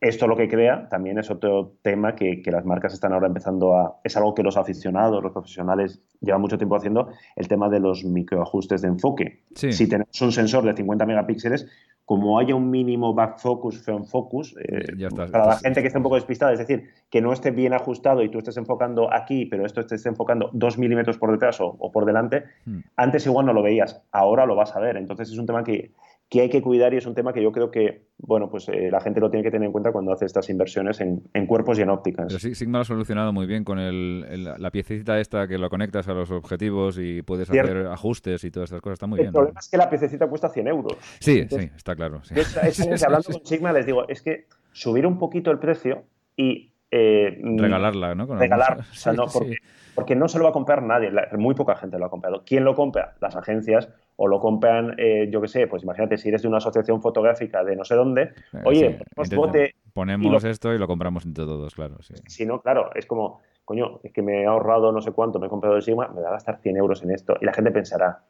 Esto lo que crea también es otro tema que, que, las marcas están ahora empezando a... Es algo que los aficionados, los profesionales llevan mucho tiempo haciendo, el tema de los microajustes de enfoque. Si tenemos un sensor de 50 megapíxeles, como haya un mínimo back focus, front focus, eh, para la gente que esté un poco despistada, es decir, que no esté bien ajustado y tú estés enfocando aquí, pero esto esté enfocando dos milímetros por detrás o, por delante, hmm. antes igual no lo veías, ahora lo vas a ver. Entonces es un tema que, que hay que cuidar y es un tema que yo creo que, bueno, pues eh, la gente lo tiene que tener en cuenta cuando hace estas inversiones en, cuerpos y en ópticas. Pero sí, Sigma lo ha solucionado muy bien con el, la piececita esta que lo conectas a los objetivos y puedes hacer ajustes y todas estas cosas, está muy bien. El problema es que la piececita cuesta 100 euros. Sí, sí, está claro. hablando con Sigma les digo, es que subir un poquito el precio y... Eh, regalarla, ¿no? regalar, o sea, no, porque, porque no se lo va a comprar nadie, muy poca gente lo ha comprado. ¿Quién lo compra? Las agencias o lo compran, eh, yo qué sé, pues imagínate si eres de una asociación fotográfica de no sé dónde, eh, oye, bote ponemos esto y lo compramos entre todos, claro. Sí. Si no, claro, es como, coño, es que me he ahorrado no sé cuánto, me he comprado el Sigma, me va a gastar 100 euros en esto. Y la gente pensará,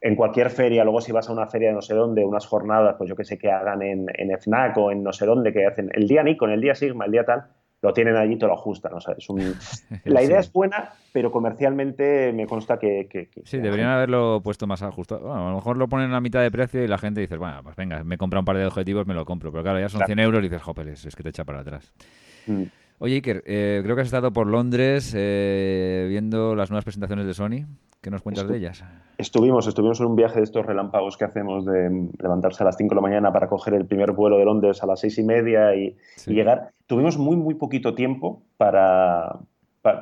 en cualquier feria, luego si vas a una feria de no sé dónde, unas jornadas, pues yo que sé, que hagan en, en FNAC o en no sé dónde, que hacen el día Nikon, el día Sigma, el día tal, lo tienen allí y te lo ajustan. O sea, es un... La idea es buena, pero comercialmente me consta que... sí, deberían haberlo puesto más ajustado. a lo mejor lo ponen a mitad de precio y la gente dice, bueno, pues venga, me compra un par de objetivos, me lo compro. Pero claro, ya son 100 euros y dices, jopeles, es que te echa para atrás. Mm. Oye, Iker, eh, creo que has estado por Londres eh, viendo las nuevas presentaciones de Sony. ¿Qué nos cuentas de ellas? Estuvimos, estuvimos en un viaje de estos relámpagos que hacemos de levantarse a las 5 de la mañana para coger el primer vuelo de Londres a las seis y media y, llegar. Tuvimos muy, muy poquito tiempo para,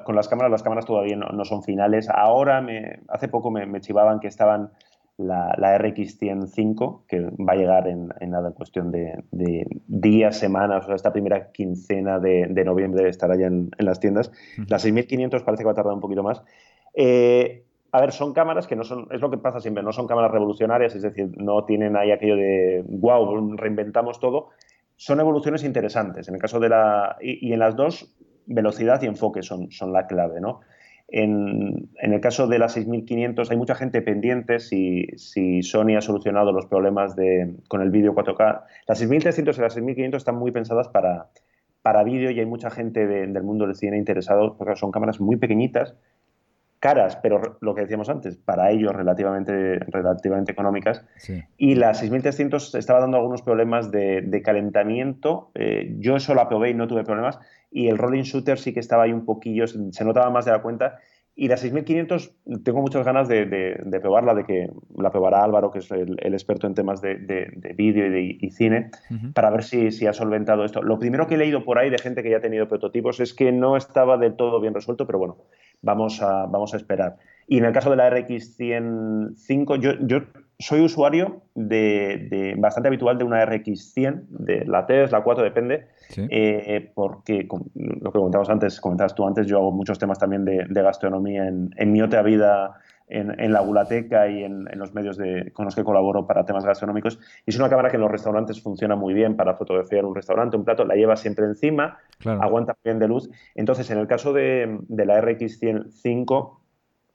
con las cámaras. Las cámaras todavía no, son finales. Ahora, me, hace poco me, me chivaban que estaban la, la RX105, que va a llegar en, nada, en cuestión de, días, semanas, o sea, esta primera quincena de, noviembre estará ya en, las tiendas. La 6500 parece que va a tardar un poquito más. Eh, a ver, son cámaras que no son, es lo que pasa siempre, no son cámaras revolucionarias, es decir, no tienen ahí aquello de, wow, reinventamos todo. Son evoluciones interesantes. En el caso de la, y, y en las dos, velocidad y enfoque son, son la clave, ¿no? En, el caso de la 6500 hay mucha gente pendiente si, si Sony ha solucionado los problemas de, con el vídeo 4K. Las 6300 y las 6500 están muy pensadas para, para vídeo y hay mucha gente del mundo del cine interesado porque son cámaras muy pequeñitas, caras, pero lo que decíamos antes, para ellos relativamente, relativamente económicas. Y la 6300 estaba dando algunos problemas de, calentamiento. Eh, yo eso la probé y no tuve problemas y el rolling shooter sí que estaba ahí un poquillo, se notaba más de la cuenta. Y la 6500 tengo muchas ganas de, probarla, de que la probará Álvaro, que es el, experto en temas de, vídeo y, cine, para ver si, si, ha solventado esto. Lo primero que he leído por ahí de gente que ya ha tenido prototipos es que no estaba del todo bien resuelto, pero bueno, vamos a, vamos a esperar. Y en el caso de la RX 105, yo, yo soy usuario de, bastante habitual de una RX 100, de la 3, la 4, depende, eh, porque lo que comentabas antes, comentabas tú antes, yo hago muchos temas también de, gastronomía en, mi otra vida en, la Gulateca y en, los medios de, con los que colaboro para temas gastronómicos. Y es una cámara que en los restaurantes funciona muy bien para fotografiar un restaurante, un plato, la lleva siempre encima, aguanta bien de luz. Entonces, en el caso de, la RX 105,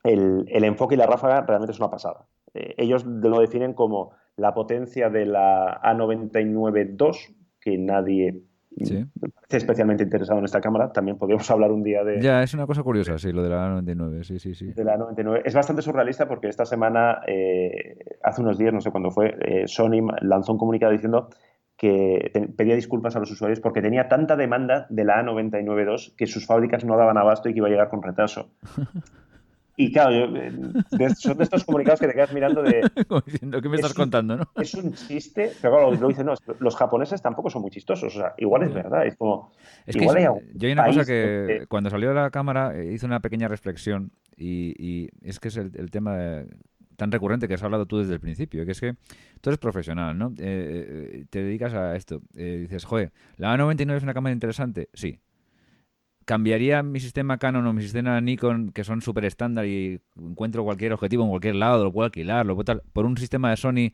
el, el enfoque y la ráfaga realmente es una pasada. Eh, ellos lo definen como la potencia de la A99 II, que nadie me parece especialmente interesado en esta cámara. También podríamos hablar un día de. Ya, es una cosa curiosa, sí, lo de la A99, sí, sí, sí. De la A99. Es bastante surrealista porque esta semana, eh, hace unos días, no sé cuándo fue, eh, Sony lanzó un comunicado diciendo que pedía disculpas a los usuarios porque tenía tanta demanda de la A99 II que sus fábricas no daban abasto y que iba a llegar con retraso. Y claro, eh, son de estos comunicados que te quedas mirando de... diciendo, ¿qué me estás contando, no? Es un chiste, pero claro, lo dicen, no, los japoneses tampoco son muy chistosos, o sea, igual es verdad, es como... Es que yo hay una cosa que cuando salió de la cámara eh, hice una pequeña reflexión y, es que es el, tema tan recurrente que has hablado tú desde el principio, que es que tú eres profesional, ¿no? Eh, te dedicas a esto, dices, joder, ¿la A99 es una cámara interesante? Sí, ¿Cambiaría mi sistema Canon o mi sistema Nikon, que son súper estándar y encuentro cualquier objetivo en cualquier lado, lo puedo alquilar, lo puedo por un sistema de Sony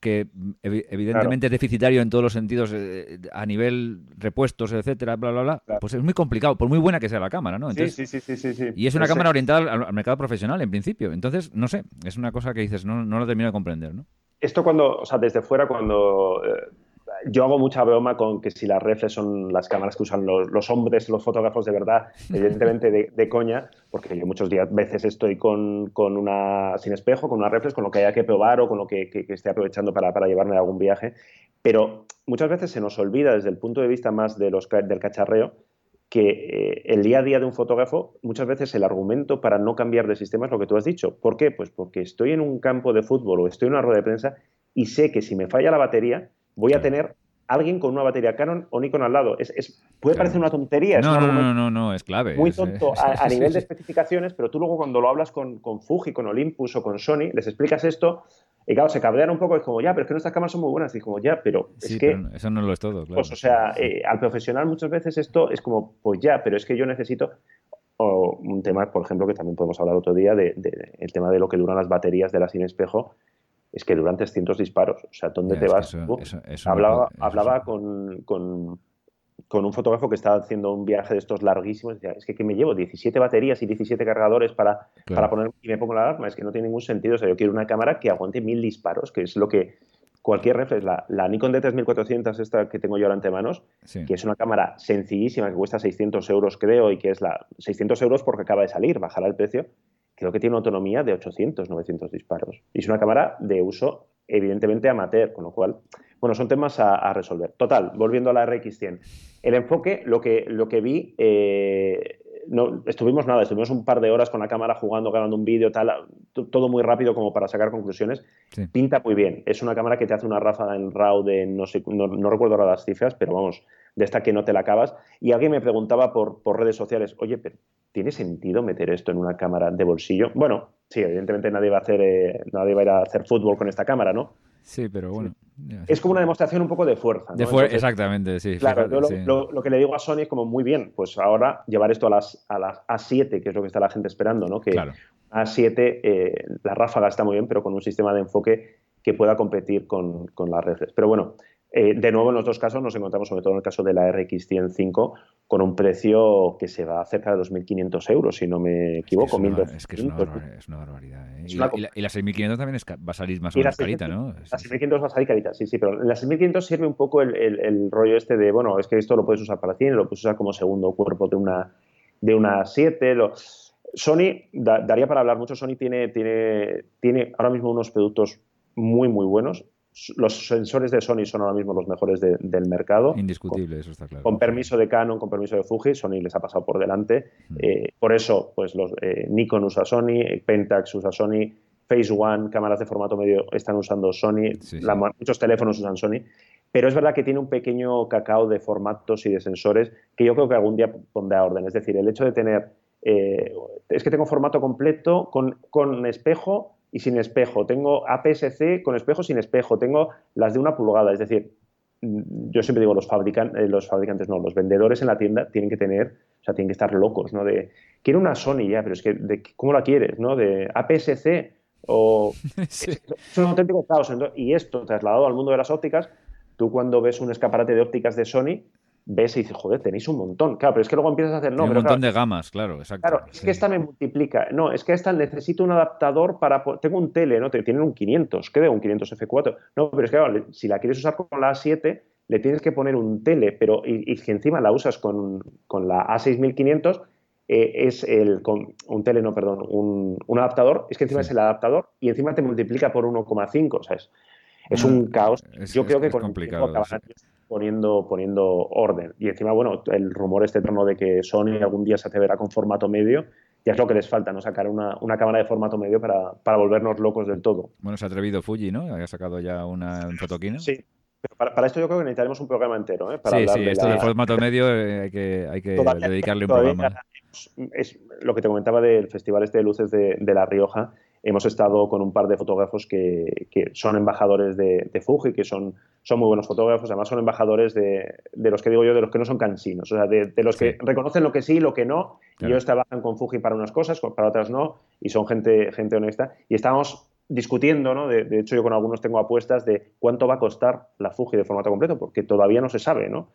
que evidentemente es deficitario en todos los sentidos eh, a nivel repuestos, etcétera, bla, bla, bla, pues es muy complicado, por muy buena que sea la cámara, ¿no? sí, sí, sí, sí, sí, Y es una cámara orientada al, mercado profesional, en principio. Entonces, no sé, es una cosa que dices, no, no lo termino de comprender, ¿no? Esto cuando, o sea, desde fuera, cuando eh, yo hago mucha broma con que si las reflex son las cámaras que usan los, hombres, los fotógrafos de verdad, evidentemente de, coña, porque yo muchos días, veces estoy con, con, una sin espejo, con una reflex, con lo que haya que probar o con lo que, que, esté aprovechando para, para, llevarme a algún viaje. Pero muchas veces se nos olvida desde el punto de vista más de los, del cacharreo que eh, el día a día de un fotógrafo, muchas veces el argumento para no cambiar de sistema es lo que tú has dicho. ¿Por qué? Pues porque estoy en un campo de fútbol o estoy en una rueda de prensa y sé que si me falla la batería, voy a tener alguien con una batería Canon o Nikon al lado. Es, puede parecer una tontería. No, no, no, no, no, es clave. Muy tonto a, nivel de especificaciones, pero tú luego cuando lo hablas con, con, Fuji, con Olympus o con Sony, les explicas esto y claro, se cabrean un poco, es como, ya, pero es que nuestras cámaras son muy buenas. Y como, ya, pero es que... eso no lo es todo, claro. Pues, o sea, eh, al profesional muchas veces esto es como, pues ya, pero es que yo necesito... O un tema, por ejemplo, que también podemos hablar otro día, de, el tema de lo que duran las baterías de la sin espejo es que duran 300 disparos. O sea, ¿dónde te vas? hablaba hablaba con, con, un fotógrafo que estaba haciendo un viaje de estos larguísimos. Decía, es que, que me llevo 17 baterías y 17 cargadores para, para poner y me pongo la alarma. Es que no tiene ningún sentido. O sea, yo quiero una cámara que aguante mil disparos, que es lo que cualquier reflex, la, la, Nikon D3400, esta que tengo yo ahora ante manos, que es una cámara sencillísima que cuesta 600 euros, creo, y que es la 600 euros porque acaba de salir, bajará el precio, creo que tiene una autonomía de 800, 900 disparos. Y es una cámara de uso evidentemente amateur, con lo cual, bueno, son temas a, resolver. Total, volviendo a la RX100. El enfoque, lo que, lo que vi, eh, no, estuvimos nada, estuvimos un par de horas con la cámara jugando, grabando un vídeo, tal, todo muy rápido como para sacar conclusiones. Pinta muy bien. Es una cámara que te hace una ráfaga en RAW de, no sé, no, recuerdo ahora las cifras, pero vamos, de esta que no te la acabas. Y alguien me preguntaba por, por redes sociales, oye, pero ¿tiene sentido meter esto en una cámara de bolsillo? Bueno, sí, evidentemente nadie va a hacer, eh, nadie va a ir a hacer fútbol con esta cámara, ¿no? Sí, pero bueno. Es como una demostración un poco de fuerza. exactamente, sí. Claro, lo, que le digo a Sony es como, muy bien, pues ahora llevar esto a las, a las A7, que es lo que está la gente esperando, ¿no? Que claro. A7, eh, la ráfaga está muy bien, pero con un sistema de enfoque que pueda competir con, con las redes. Pero bueno, eh, de nuevo, en los dos casos nos encontramos, sobre todo en el caso de la RX 105, con un precio que se va cerca de 2.500 euros, si no me equivoco. Es que es, una, barbaridad. ¿eh? y, la, 6.500 también va a salir más o menos carita, ¿no? La 6.500 va a salir carita, sí, sí, pero la 6.500 sirve un poco el, rollo este de, bueno, es que esto lo puedes usar para cine, lo puedes usar como segundo cuerpo de una, de una 7. Sony, daría para hablar mucho, Sony tiene, tiene, tiene ahora mismo unos productos muy, muy buenos los sensores de Sony son ahora mismo los mejores del mercado. Indiscutible, eso está claro. Con permiso de Canon, con permiso de Fuji, Sony les ha pasado por delante. Mm. Eh, por eso, pues los eh, Nikon usa Sony, Pentax usa Sony, Phase One, cámaras de formato medio están usando Sony, muchos teléfonos usan Sony. Pero es verdad que tiene un pequeño cacao de formatos y de sensores que yo creo que algún día pondrá orden. Es decir, el hecho de tener, eh, es que tengo formato completo con, con espejo y sin espejo, tengo APS-C con espejo sin espejo, tengo las de una pulgada, es decir, yo siempre digo, los, fabricantes, eh, los fabricantes no, los vendedores en la tienda tienen que tener, o sea, tienen que estar locos, ¿no? De, quiero una Sony ya, pero es que, de, ¿cómo la quieres, no? De APS-C o... Es, un auténtico caos. y esto, trasladado al mundo de las ópticas, tú cuando ves un escaparate de ópticas de Sony, ves y dices, joder, tenéis un montón. Claro, pero es que luego empiezas a hacer, no, un pero montón claro, de gamas, claro, exacto. Claro, es que esta me multiplica. No, es que esta necesito un adaptador para. Tengo un tele, ¿no? Te tienen un 500, creo, un 500 F4. No, pero es que claro, si la quieres usar con la A7, le tienes que poner un tele, pero y, que encima la usas con, con la A6500, eh, es el. Con, un tele, no, perdón, un, un adaptador, es que encima Sí. es el adaptador y encima te multiplica por 1,5, o sea, es, No, un caos. es- Yo es- creo que es con complicado, el tiempo acabarán poniendo, poniendo orden. Y encima, bueno, el rumor este eterno de que Sony algún día se atreverá con formato medio, ya es lo que les falta, ¿no? Sacar una, una cámara de formato medio para, para volvernos locos del todo. Bueno, se ha atrevido Fuji, ¿no? Ha sacado ya una en fotoquina. Sí. Pero para, para esto yo creo que necesitaremos un programa entero, ¿eh? Para sí, sí, de esto la- del formato medio eh, hay que, hay que Todavía- dedicarle un programa. es lo que te comentaba del Festival este de Luces de, de La Rioja. Hemos estado con un par de fotógrafos que, que son embajadores de, de Fuji, que son, son muy buenos fotógrafos, además son embajadores de, de los que digo yo, de los que no son cansinos, o sea, de, de los Sí. que reconocen lo que sí y lo que no, y Claro. ellos trabajan con Fuji para unas cosas, para otras no, y son gente, gente honesta. Y estábamos discutiendo, ¿no? De, de hecho, yo con algunos tengo apuestas de cuánto va a costar la Fuji de formato completo, porque todavía no se sabe, ¿no?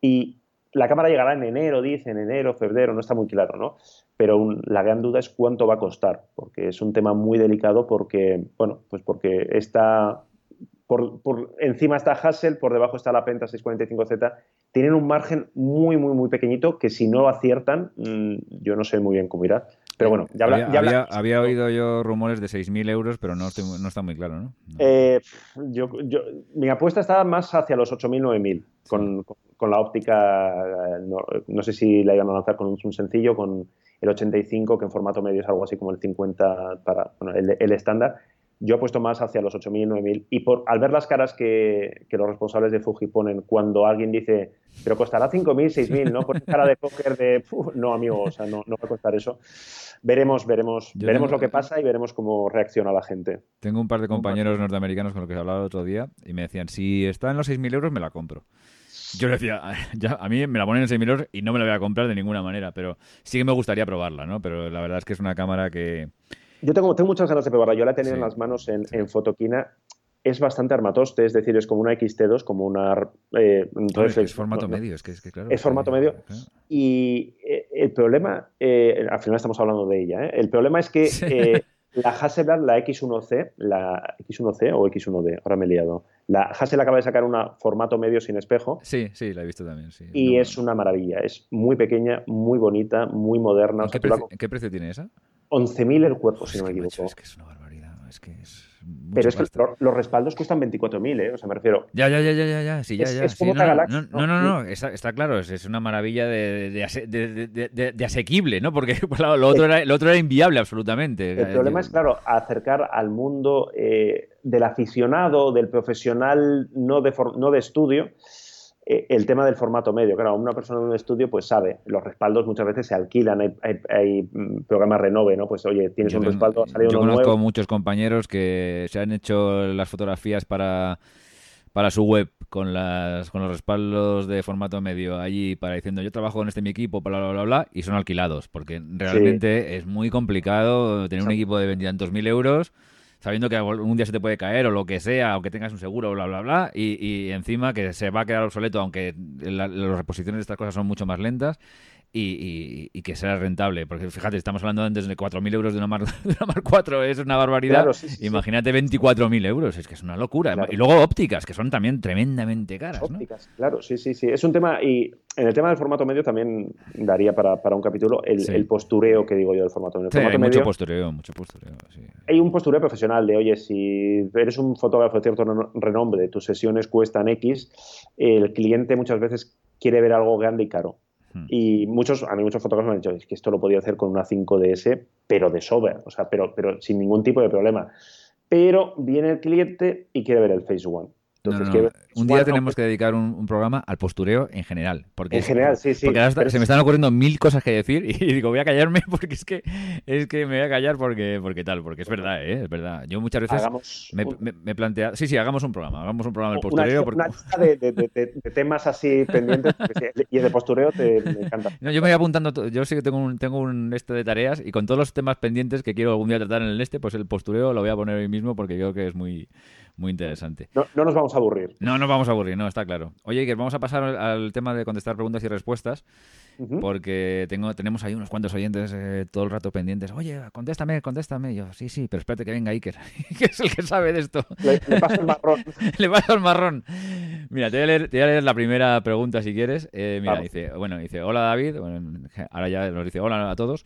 Y la cámara llegará en enero, dicen, enero, febrero, no está muy claro, ¿no? Pero un- la gran duda es cuánto va a costar, porque es un tema muy delicado porque, bueno, pues porque está, por, por encima está Hassel, por debajo está la Penta 645Z, tienen un margen muy, muy, muy pequeñito que si no aciertan, mm, yo no sé muy bien cómo irá. Pero bueno, ya habla- había, ya habla- había- había oído yo rumores de 6.000 euros, pero no, estoy- no está muy claro, ¿no? No. Eh, yo, yo- mi apuesta está más hacia los 8.000, 9.000, con, con, con la óptica, eh, no, no sé si la iban a lanzar con un, un sencillo, con el 85, que en formato medio es algo así como el 50 para bueno, el, el estándar. Yo he puesto más hacia los 8.000, 9.000 y por, al ver las caras que, que los responsables de Fuji ponen cuando alguien dice, pero costará 5.000, 6.000, ¿no? Ponen cara de póker de, "Puf, no amigo, o sea, no, no va a costar eso. Veremos, veremos, Yo veremos tengo- lo que pasa y veremos cómo reacciona la gente. Tengo un par de compañeros norteamericanos con los que hablaba el otro día y me decían, si está en los 6.000 euros me la compro. Yo le decía, ya, a mí me la ponen en 6.000 euros y no me la voy a comprar de ninguna manera, pero sí que me gustaría probarla, ¿no? Pero la verdad es que es una cámara que... Yo tengo, tengo muchas ganas de probarla. Yo la he tenido Sí, en las manos en, sí. en Fotoquina. Es bastante armatoste, es decir, es como una XT2, como una. eh, es, formato no- medio, es que, es que claro. Es formato que- medio. claro. Y eh, el problema, eh, al final estamos hablando de ella, ¿eh? el problema es que la Hasselblad, la X1C, la X1C o X1D, ahora me he liado. La Hasselblad acaba de sacar un formato medio sin espejo Sí, sí, la he visto también, sí. y No, es una maravilla. Es muy pequeña, muy bonita, muy moderna. ¿En qué, la precio, en qué precio tiene esa? 11.000 el cuerpo, si no me macho, equivoco. es que es una barbaridad, es que es Pero es que lo- los respaldos cuestan 24.000, ¿eh? O sea, me refiero. Ya, ya, ya, ya, ya, ya, sí, ya, Es- ya. es sí, como no, no, no, no, está, está claro, es, es una maravilla de, de, ase- de- de- de- de asequible, ¿no? Porque lo, otro era, lo otro era inviable absolutamente. El problema es, claro, acercar al mundo eh, del aficionado, del profesional no de, no de estudio, eh, el tema del formato medio. Claro, una persona en un estudio pues sabe, los respaldos muchas veces se alquilan, hay, hay- hay, mm, programas renove, ¿no? Pues oye, tienes Yo un tengo- respaldo, ha salido yo uno conozco nuevo. muchos compañeros que se han hecho las fotografías para, para su web con las con los respaldos de formato medio allí para diciendo yo trabajo con este mi equipo, bla, bla, bla, bla, y son alquilados, porque realmente es muy complicado tener un equipo de veintitantos mil euros sabiendo que algún día se te puede caer o lo que sea, o que tengas un seguro, bla, bla, bla, y, y encima que se va a quedar obsoleto, aunque la- las reposiciones de estas cosas son mucho más lentas, y, y- y que sea rentable. Porque fíjate, estamos hablando antes de 4.000 euros de una, Mar, de una Mark 4, es una barbaridad. Claro, sí, sí, sí. Imagínate 24.000 euros, es que es una locura. Claro. Y luego ópticas, que son también tremendamente caras, ¿no? Ópticas, claro, sí, sí, sí. Es un tema, y en el tema del formato medio también daría para, para un capítulo el, postureo que digo yo del formato medio. El Sí, formato hay mucho medio- postureo, mucho postureo, hay un postureo profesional de, oye, si eres un fotógrafo de cierto reno- renombre, tus sesiones cuestan X, el cliente muchas veces quiere ver algo grande y caro. Hmm. Y muchos, a mí muchos fotógrafos me han dicho, es que esto lo podía hacer con una 5DS, pero de sober, o sea, pero, pero sin ningún tipo de problema. Pero viene el cliente y quiere ver el Phase One. Entonces, no, quiere ver Un día tenemos que dedicar un, un programa al postureo en general. Porque En general, sí, sí. Porque ahora está- se me es- están ocurriendo mil cosas que decir y digo, voy a callarme porque es que es que me voy a callar porque, porque tal, porque es verdad, ¿eh? es verdad. Yo muchas veces me, un- me, me plantea... Sí, sí, hagamos un programa, hagamos un programa del una, postureo. una porque- lista de, de- de- de temas así pendientes y el de postureo te, me encanta. No, yo me voy apuntando, yo sí que tengo un, tengo un este de tareas y con todos los temas pendientes que quiero algún día tratar en el este, pues el postureo lo voy a poner hoy mismo porque creo que es muy, muy interesante. No, no nos vamos a aburrir. No, nos vamos a aburrir, no, está claro. Oye, Iker, vamos a pasar al tema de contestar preguntas y respuestas, porque tengo, tenemos ahí unos cuantos oyentes eh, todo el rato pendientes. Oye, contéstame, contéstame. yo, sí, sí, pero espérate que venga Iker, que es el que sabe de esto. Le, paso el marrón. le paso el marrón. Mira, te voy, a leer, te voy a leer la primera pregunta si quieres. Eh, mira, dice, bueno, dice, hola David, bueno, ahora ya nos dice hola a todos.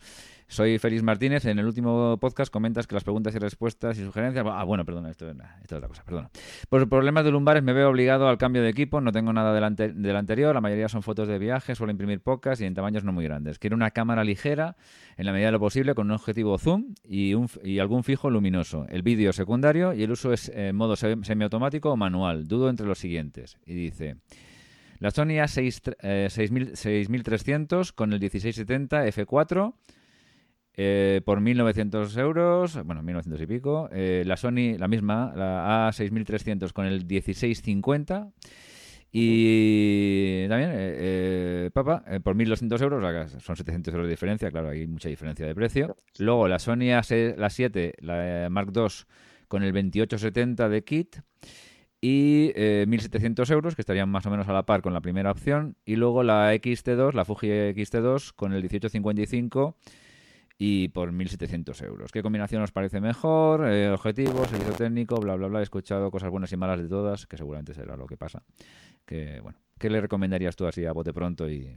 Soy Félix Martínez. En el último podcast comentas que las preguntas y respuestas y sugerencias. Ah, bueno, perdona, esto, es otra cosa, perdona. Por problemas de lumbares me veo obligado al cambio de equipo. No tengo nada del, del anterior. La mayoría son fotos de viaje. Suelo imprimir pocas y en tamaños no muy grandes. Quiero una cámara ligera, en la medida de lo posible, con un objetivo zoom y, un, y algún fijo luminoso. El vídeo secundario y el uso es en modo semiautomático o manual. Dudo entre los siguientes. Y dice. La Sony A6, 6300 con el 1670 f4 eh, por 1.900 euros, bueno, 1.900 y pico. Eh, la Sony, la misma, la A6300 con el 1650. Y también, eh, Papa, por 1.200 euros, son 700 euros de diferencia, claro, hay mucha diferencia de precio. Luego la Sony a la 7, la Mark II con el 2870 de kit y 1.700 euros, que estarían más o menos a la par con la primera opción. Y luego la XT2, la Fuji XT2 con el 1855 y por 1.700 euros. ¿Qué combinación os parece mejor? Eh, objetivos, servicio técnico, bla, bla, bla. He escuchado cosas buenas y malas de todas, que seguramente será lo que pasa. Que, bueno, ¿qué le recomendarías tú así a bote pronto y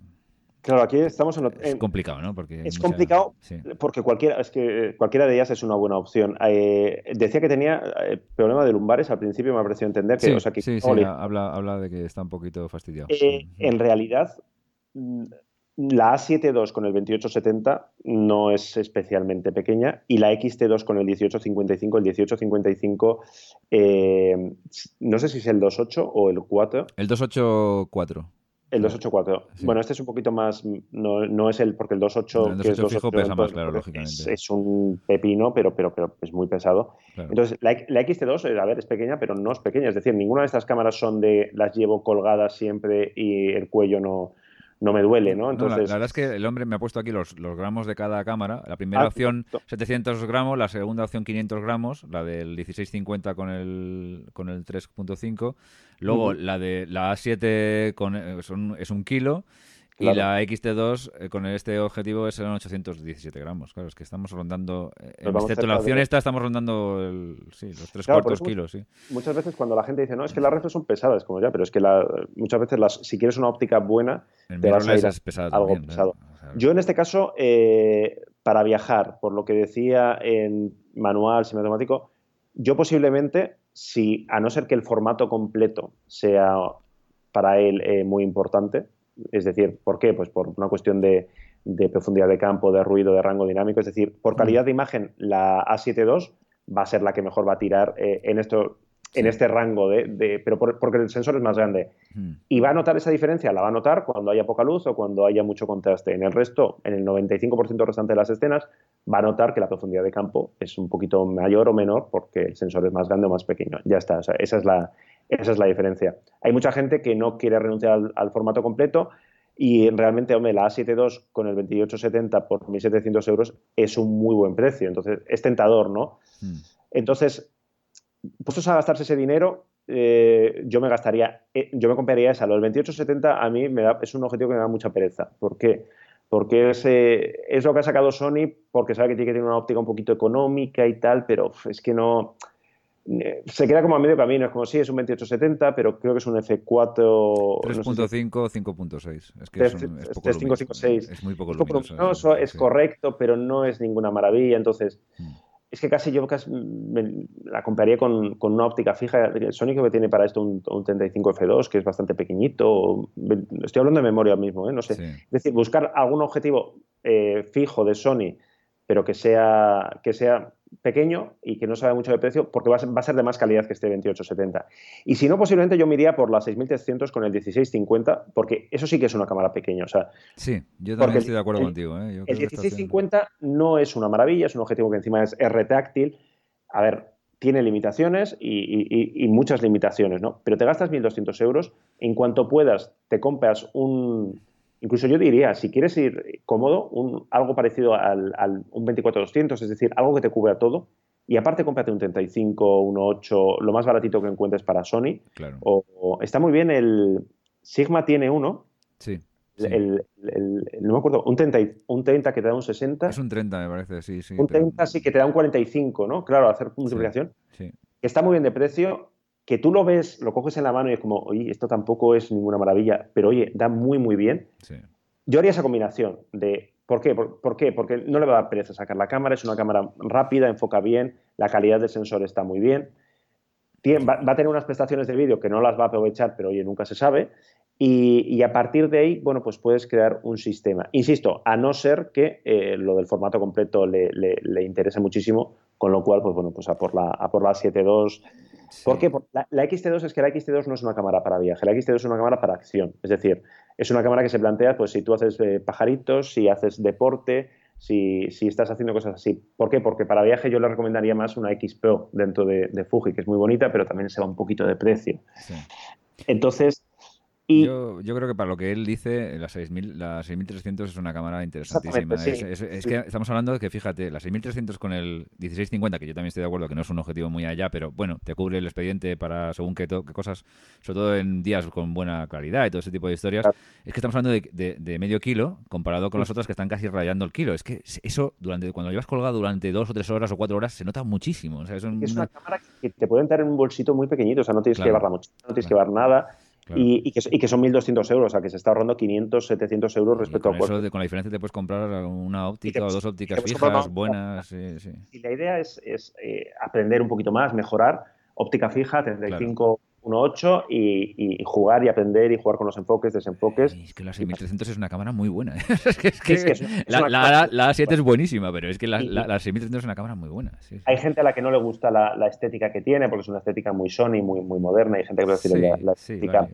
Claro, aquí estamos en... Es complicado, ¿no? Porque es complicado porque cualquiera, es que cualquiera de ellas es una buena opción. Eh, decía que tenía eh, problema de lumbares, al principio me ha parecido entender que... Sí, sí, sí habla, habla, de que está un poquito fastidiado. en realidad, la A72 con el 2870 no es especialmente pequeña y la XT2 con el 1855, el 1855 eh, no sé si es el 28 o el 4. El 284. El 284. Bueno, este es un poquito más. No, es el. Porque el 28. el fijo pesa más, claro, lógicamente. Es, un pepino, pero, pero, pero es muy pesado. Entonces, la, la, XT2, eh, a ver, es pequeña, pero no es pequeña. Es decir, ninguna de estas cámaras son de. Las llevo colgadas siempre y el cuello no, no me duele, ¿no? Entonces... la, verdad es que el hombre me ha puesto aquí los, gramos de cada cámara. La primera ah, opción 700 gramos, la segunda opción 500 gramos, la del 1650 con el, con el 3.5. Luego la de la A7 con, eh, es un kilo y la XT2 eh, con este objetivo es 817 gramos. Claro, es que estamos rondando, eh, en excepto la opción esta, estamos rondando el, sí, los tres cuartos kilos. Sí. Muchas veces cuando la gente dice, no, es que las reflex son pesadas, como ya, pero es que la, muchas veces las, si quieres una óptica buena, te vas a ir es algo pesado. Yo en este caso, eh, para viajar, por lo que decía en manual semiautomático, yo posiblemente, si a no ser que el formato completo sea para él muy importante, es decir, ¿por qué? Pues por una cuestión de, profundidad de campo, de ruido, de rango dinámico. Es decir, por calidad de imagen, la A7 II va a ser la que mejor va a tirar eh, en esto. En este rango, de, pero porque el sensor es más grande. ¿Y va a notar esa diferencia? La va a notar cuando haya poca luz o cuando haya mucho contraste. En el resto, en el 95% restante de las escenas, va a notar que la profundidad de campo es un poquito mayor o menor porque el sensor es más grande o más pequeño. Ya está, esa es la, esa es la diferencia. Hay mucha gente que no quiere renunciar al, formato completo y realmente, hombre, la A7 II con el 2870 por 1.700 euros es un muy buen precio. Entonces, es tentador, ¿no? Hmm. Entonces, puestos a gastarse ese dinero, eh, yo me gastaría, eh, yo me compraría esa. Lo del 2870 a mí me da, es un objetivo que me da mucha pereza. ¿Por qué? Porque es, es lo que ha sacado Sony, porque sabe que tiene que tener una óptica un poquito económica y tal, pero es que no se queda como a medio camino, es como si es un 2870, pero creo que es un F4 3.5 5.6. Es que es, es, es muy poco luminoso. Es, correcto, pero no es ninguna maravilla. Entonces, hmm. es que casi yo casi la compraría con, una óptica fija. Sony que tiene para esto un, 35 F2, que es bastante pequeñito. Estoy hablando de memoria mismo, ¿eh? no sé. Es decir, buscar algún objetivo eh, fijo de Sony, pero que sea, que sea pequeño y que no sabe mucho de precio porque va a, ser, de más calidad que este 2870. Y si no, posiblemente yo me iría por la 6300 con el 1650 porque eso sí que es una cámara pequeña. O sea, sí, yo también estoy de acuerdo contigo. ¿eh? el 1650 no es una maravilla, es un objetivo que encima es retáctil. A ver, tiene limitaciones y, y, muchas limitaciones, ¿no? Pero te gastas 1.200 euros, en cuanto puedas te compras un, Incluso yo diría, si quieres ir cómodo, un, algo parecido al, un 24-200, es decir, algo que te cubra todo, y aparte cómprate un 35, un 8, lo más baratito que encuentres para Sony. Claro. O, está muy bien el Sigma tiene uno. Sí. El, no me acuerdo, un 30, un 30 que te da un 60. Es un 30, me parece, sí, sí. Un 30 sí que te da un 45, ¿no? Claro, hacer multiplicación. Sí, Está muy bien de precio, que tú lo ves, lo coges en la mano y es como, oye, esto tampoco es ninguna maravilla, pero oye, da muy, muy bien. Sí. Yo haría esa combinación de, ¿por qué? ¿Por, qué? Porque no le va a dar pereza sacar la cámara, es una cámara rápida, enfoca bien, la calidad del sensor está muy bien. va, a tener unas prestaciones de vídeo que no las va a aprovechar, pero oye, nunca se sabe. Y, a partir de ahí, bueno, pues puedes crear un sistema. Insisto, a no ser que eh, lo del formato completo le, le, interese muchísimo, con lo cual, pues bueno, pues a por la, a por la 7.2. ¿Por qué? Porque la, la, XT2 es que la XT2 no es una cámara para viaje, la XT2 es una cámara para acción. Es decir, es una cámara que se plantea, pues si tú haces eh, pajaritos, si haces deporte, si, si, estás haciendo cosas así. ¿Por qué? Porque para viaje yo le recomendaría más una X Pro dentro de, de Fuji, que es muy bonita, pero también se va un poquito de precio. Sí. Entonces, yo, yo, creo que para lo que él dice, la, 6000, la 6300 es una cámara interesantísima. Es, que estamos hablando de que, fíjate, la 6300 con el 1650, que yo también estoy de acuerdo que no es un objetivo muy allá, pero bueno, te cubre el expediente para según qué, cosas, sobre todo en días con buena claridad y todo ese tipo de historias. Es que estamos hablando de, medio kilo comparado con las otras que están casi rayando el kilo. Es que eso, durante cuando lo llevas colgado durante dos o tres horas o cuatro horas, se nota muchísimo. es, una... cámara que te puede entrar en un bolsito muy pequeñito, o sea, no tienes que llevarla mucho, no tienes que llevar nada y, que, son 1.200 euros, o sea, que se está ahorrando 500, 700 euros respecto a eso, Con la diferencia te puedes comprar una óptica o dos ópticas fijas buenas. Y la idea es, eh, aprender un poquito más, mejorar. Óptica fija, 35 1.8 y, y, jugar y aprender y jugar con los enfoques, desenfoques. es que la 6300 es una cámara muy buena. es que, la, la, A7 es buenísima, pero es que la, la, 6300 es una cámara muy buena. Hay gente a la que no le gusta la, estética que tiene, porque es una estética muy Sony, muy, muy moderna. Hay gente que prefiere la, estética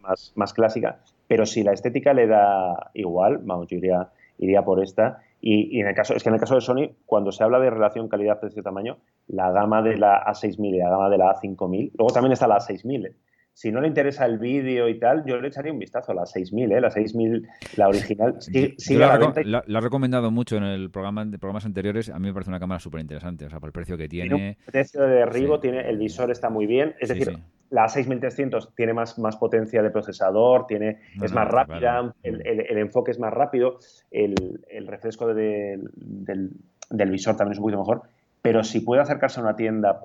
más, más clásica. Pero si la estética le da igual, vamos, yo iría, iría por esta. Y, en el caso, es que en el caso de Sony, cuando se habla de relación calidad precio-tamaño, la gama de la A6000 y la gama de la A5000, luego también está la A6000. Si no le interesa el vídeo y tal, yo le echaría un vistazo a la 6000, ¿eh? la 6000, la original. Sí, la, la, he recomendado mucho en el programa de programas anteriores. A mí me parece una cámara súper interesante, o sea, por el precio que tiene. el precio de derribo, tiene, el visor está muy bien. Es decir, la 6300 tiene más, más potencia de procesador, tiene, es más rápida, el, el, enfoque es más rápido, el, refresco del, del visor también es un poquito mejor pero si puede acercarse a una tienda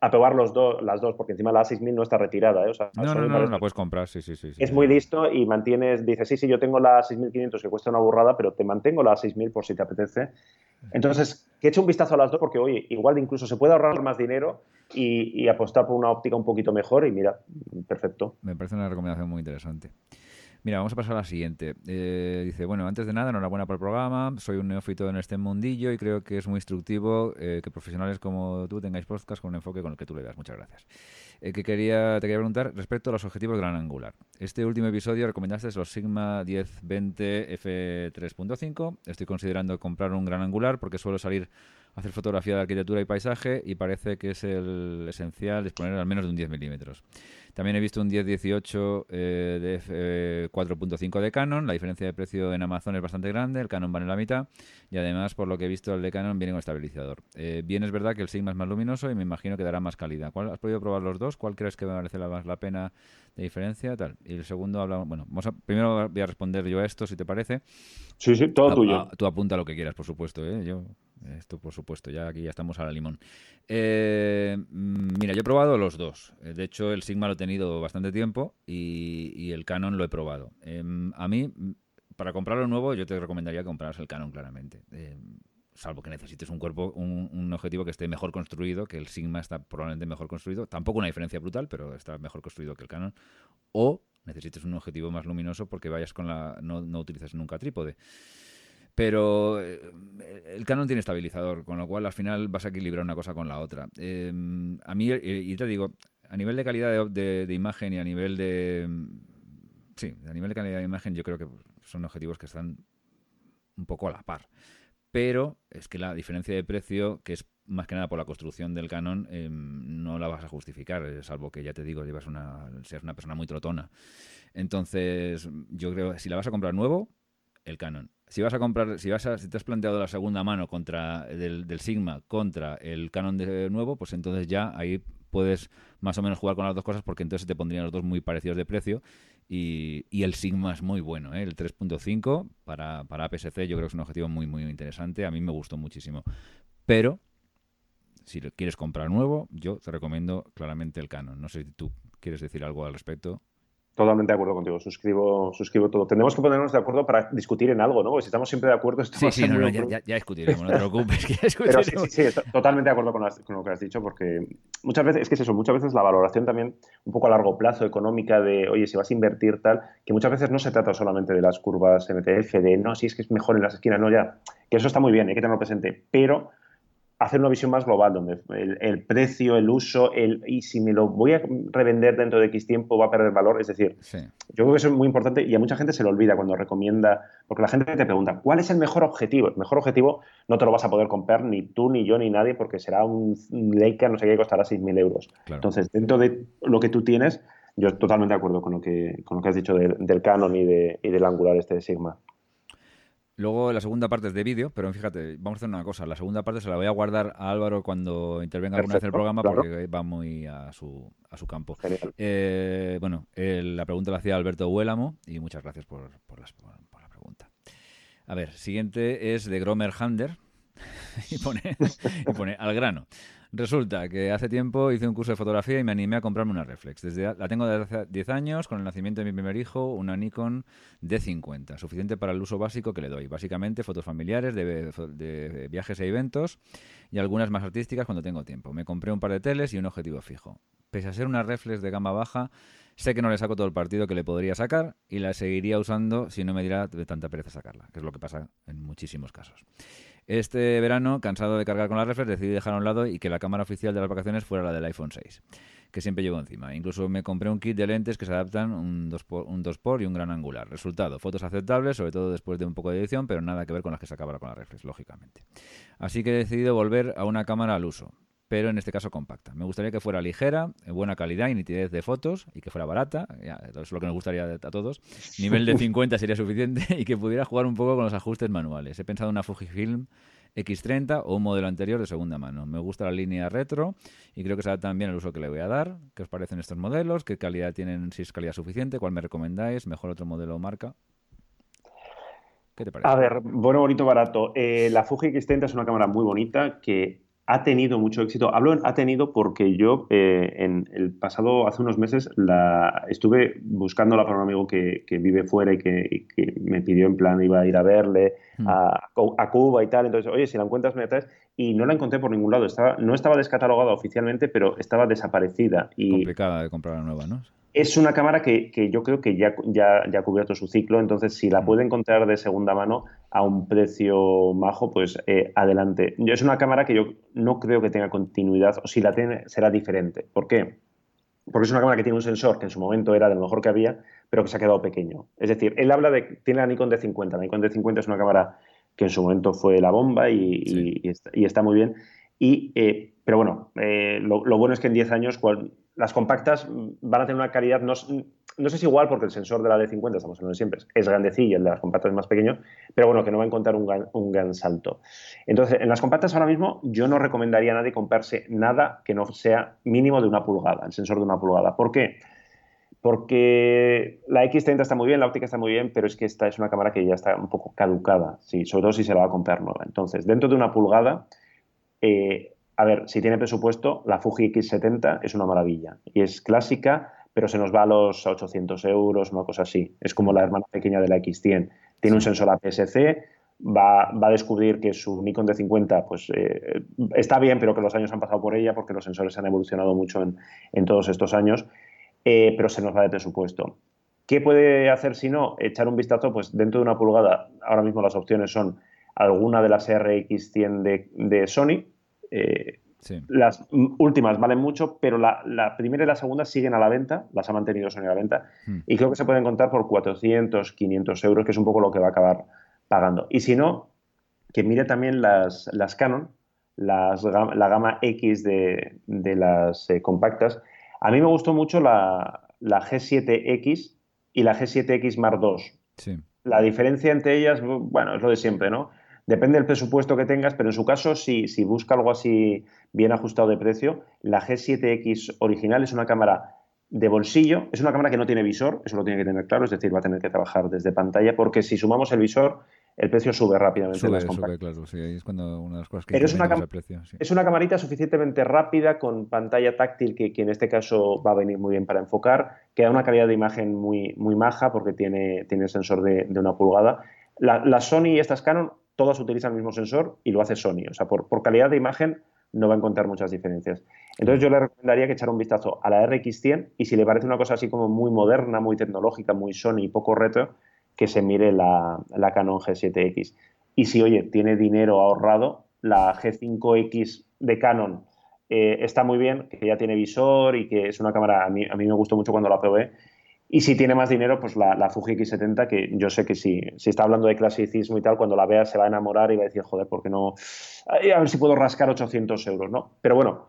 a, probar los dos, las dos, porque encima la A6000 no está retirada. ¿eh? no, no, no, la puedes comprar, sí, sí, sí. Es muy listo y mantienes, dices, sí, sí, yo tengo la 6500 que cuesta una burrada, pero te mantengo la 6000 por si te apetece. Entonces, que eche un vistazo a las dos porque, oye, igual incluso se puede ahorrar más dinero y, apostar por una óptica un poquito mejor y mira, perfecto. Me parece una recomendación muy interesante. Mira, vamos a pasar a la siguiente. Eh, dice, bueno, antes de nada, enhorabuena por el programa. Soy un neófito en este mundillo y creo que es muy instructivo eh, que profesionales como tú tengáis podcast con un enfoque con el que tú le das. Muchas gracias. Eh, que quería, te quería preguntar respecto a los objetivos gran angular. Este último episodio recomendaste los Sigma 1020 f3.5. Estoy considerando comprar un gran angular porque suelo salir hacer fotografía de arquitectura y paisaje y parece que es el esencial disponer al menos de un 10 milímetros. También he visto un 1018 eh, de 4.5 de Canon. La diferencia de precio en Amazon es bastante grande. El Canon vale la mitad. Y además, por lo que he visto, el de Canon viene con estabilizador. Eh, bien es verdad que el Sigma es más luminoso y me imagino que dará más calidad. ¿Cuál, ¿Has podido probar los dos? ¿Cuál crees que merece más la pena de diferencia? Tal. Y el segundo, hablamos, bueno, vamos a, primero voy a responder yo a esto, si te parece. Sí, sí, todo tuyo. tú apunta lo que quieras, por supuesto. ¿eh? Yo esto, por supuesto, ya aquí ya estamos a la limón. Eh, mm, mira, yo he probado los dos. Eh, de hecho, el Sigma lo he tenido bastante tiempo y, el Canon lo he probado. Em, a mí, mm, para comprarlo nuevo, yo te recomendaría que el Canon, claramente. Em, salvo que necesites un cuerpo, un, objetivo que esté mejor construido, que el Sigma está probablemente mejor construido. Tampoco una diferencia brutal, pero está mejor construido que el Canon. O necesites un objetivo más luminoso porque vayas con la. no, no utilices nunca trípode. Pero eh, el Canon tiene estabilizador, con lo cual al final vas a equilibrar una cosa con la otra. Em, a mí, y te digo, a nivel de calidad de, imagen y a nivel de... Sí, a nivel de calidad de imagen yo creo que son objetivos que están un poco a la par. Pero es que la diferencia de precio, que es más que nada por la construcción del Canon, em, no la vas a justificar, eh, salvo que ya te digo, llevas una, seas una persona muy trotona. Entonces, yo creo que si la vas a comprar nuevo, el Canon. si vas a comprar, si vas a, si te has planteado la segunda mano contra del, Sigma contra el Canon de nuevo, pues entonces ya ahí puedes más o menos jugar con las dos cosas porque entonces te pondrían los dos muy parecidos de precio y, el Sigma es muy bueno, ¿eh? el 3.5 para, para APS-C yo creo que es un objetivo muy muy interesante, a mí me gustó muchísimo, pero si quieres comprar nuevo, yo te recomiendo claramente el Canon. No sé si tú quieres decir algo al respecto. Totalmente de acuerdo contigo, suscribo, suscribo todo. Tenemos que ponernos de acuerdo para discutir en algo, ¿no? Porque si estamos siempre de acuerdo, esto Sí, sí, no, no, ya, ya, discutiremos, no te preocupes, que. Pero sí, sí, sí, totalmente de acuerdo con, lo que has dicho, porque muchas veces, es que es eso, muchas veces la valoración también un poco a largo plazo, económica, de, oye, si vas a invertir tal, que muchas veces no se trata solamente de las curvas MTF, de, no, si es que es mejor en las esquinas, no, ya, que eso está muy bien, hay que tenerlo presente, pero hacer una visión más global, donde el, precio, el uso, el y si me lo voy a revender dentro de X tiempo va a perder valor. Es decir, yo creo que eso es muy importante y a mucha gente se le olvida cuando recomienda, porque la gente te pregunta, ¿cuál es el mejor objetivo? El mejor objetivo no te lo vas a poder comprar ni tú, ni yo, ni nadie, porque será un Leica, no sé qué, costará 6.000 euros. Entonces, dentro de lo que tú tienes, yo totalmente de acuerdo con lo que, con lo que has dicho del Canon y, de, y del Angular este de Sigma. Luego la segunda parte es de vídeo, pero fíjate, vamos a hacer una cosa. La segunda parte se la voy a guardar a Álvaro cuando intervenga alguna vez en el programa porque va muy a su, a su campo. Eh, bueno, la pregunta la hacía Alberto Huélamo y muchas gracias por, por, la pregunta. A ver, siguiente es de Gromer Hander y pone, y pone al grano. Resulta que hace tiempo hice un curso de fotografía y me animé a comprarme una reflex. Desde, la tengo desde hace 10 años, con el nacimiento de mi primer hijo, una Nikon D50, suficiente para el uso básico que le doy. Básicamente fotos familiares, de, viajes e eventos y algunas más artísticas cuando tengo tiempo. Me compré un par de teles y un objetivo fijo. Pese a ser una reflex de gama baja, sé que no le saco todo el partido que le podría sacar y la seguiría usando si no me diera de tanta pereza sacarla, que es lo que pasa en muchísimos casos. Este verano, cansado de cargar con la reflex, decidí dejar a un lado y que la cámara oficial de las vacaciones fuera la del iPhone 6, que siempre llevo encima. Incluso me compré un kit de lentes que se adaptan un 2x, un 2 y un gran angular. Resultado, fotos aceptables, sobre todo después de un poco de edición, pero nada que ver con las que sacaba con la reflex, lógicamente. Así que he decidido volver a una cámara al uso pero en este caso compacta. Me gustaría que fuera ligera, en buena calidad y nitidez de fotos y que fuera barata, eso es lo que nos gustaría a todos. Nivel de 50 sería suficiente y que pudiera jugar un poco con los ajustes manuales. He pensado en una Fujifilm X30 o un modelo anterior de segunda mano. Me gusta la línea retro y creo que se adaptan bien al uso que le voy a dar. ¿Qué os parecen estos modelos? ¿Qué calidad tienen? Si es calidad suficiente, ¿cuál me recomendáis? ¿Mejor otro modelo o marca? ¿Qué te parece? A ver, bueno, bonito, barato. Eh, la Fuji X30 es una cámara muy bonita que ha tenido mucho éxito. Hablo en ha tenido porque yo eh, en el pasado, hace unos meses, la estuve buscándola para un amigo que, vive fuera y que, me pidió en plan, iba a ir a verle mm. a, Cuba y tal. Entonces, oye, si la encuentras, me traes. Y no la encontré por ningún lado. Estaba, no estaba descatalogada oficialmente, pero estaba desaparecida. Y Complicada de comprar la nueva, ¿no? Es una cámara que, yo creo que ya, ya, ya, ha cubierto su ciclo, entonces si la mm. puede encontrar de segunda mano a un precio majo, pues eh, adelante. Es una cámara que yo no creo que tenga continuidad, o si la tiene, será diferente. ¿Por qué? Porque es una cámara que tiene un sensor que en su momento era de lo mejor que había, pero que se ha quedado pequeño. Es decir, él habla de, tiene la Nikon D50, la Nikon D50 es una cámara que en su momento fue la bomba y, está, muy bien. Eh, pero bueno, eh, lo, lo, bueno es que en 10 años las compactas van a tener una calidad, no, no sé si igual porque el sensor de la D50, estamos hablando de siempre, es grandecillo, el de las compactas es más pequeño, pero bueno, que no va a encontrar un gran, un gran salto. Entonces, en las compactas ahora mismo yo no recomendaría a nadie comprarse nada que no sea mínimo de una pulgada, el sensor de una pulgada. ¿Por qué? Porque la X30 está muy bien, la óptica está muy bien, pero es que esta es una cámara que ya está un poco caducada, sí, sobre todo si se la va a comprar nueva. Entonces, dentro de una pulgada, eh, a ver, si tiene presupuesto, la Fuji X70 es una maravilla y es clásica, pero se nos va a los 800 euros, una cosa así. Es como la hermana pequeña de la X100. Tiene un sensor APS-C, va, a descubrir que su Nikon D50 pues, eh, está bien, pero que los años han pasado por ella porque los sensores han evolucionado mucho en, todos estos años, eh, pero se nos va de presupuesto. ¿Qué puede hacer si no? Echar un vistazo, pues dentro de una pulgada, ahora mismo las opciones son alguna de las RX100 de, de Sony, eh, las últimas valen mucho, pero la, primera y la segunda siguen a la venta, las ha mantenido Sony a la venta, hmm. y creo que se pueden contar por 400, 500 euros, que es un poco lo que va a acabar pagando. Y si no, que mire también las, las Canon, las, la gama X de, las eh, compactas. A mí me gustó mucho la, la G7X y la G7X Mark II. La diferencia entre ellas, bueno, es lo de siempre, ¿no? Depende del presupuesto que tengas, pero en su caso, si, si busca algo así bien ajustado de precio, la G7X original es una cámara de bolsillo, es una cámara que no tiene visor, eso lo tiene que tener claro, es decir, va a tener que trabajar desde pantalla, porque si sumamos el visor, el precio sube rápidamente. Sube, sube claro, sí, es cuando una de las cosas que Pero es una, el precio, es una camarita suficientemente rápida, con pantalla táctil, que, en este caso va a venir muy bien para enfocar, que da una calidad de imagen muy, muy maja, porque tiene, tiene el sensor de, una pulgada. La, Sony y estas Canon, todas utilizan el mismo sensor y lo hace Sony. O sea, por, calidad de imagen no va a encontrar muchas diferencias. Entonces yo le recomendaría que echara un vistazo a la RX100 y si le parece una cosa así como muy moderna, muy tecnológica, muy Sony y poco retro, que se mire la, Canon G7X. Y si, oye, tiene dinero ahorrado, la G5X de Canon eh, está muy bien, que ya tiene visor y que es una cámara, a mí, a mí me gustó mucho cuando la probé. Y si tiene más dinero, pues la, la Fuji X70, que yo sé que si, si está hablando de clasicismo y tal, cuando la vea se va a enamorar y va a decir, joder, ¿por qué no? A ver si puedo rascar 800 euros, ¿no? Pero bueno,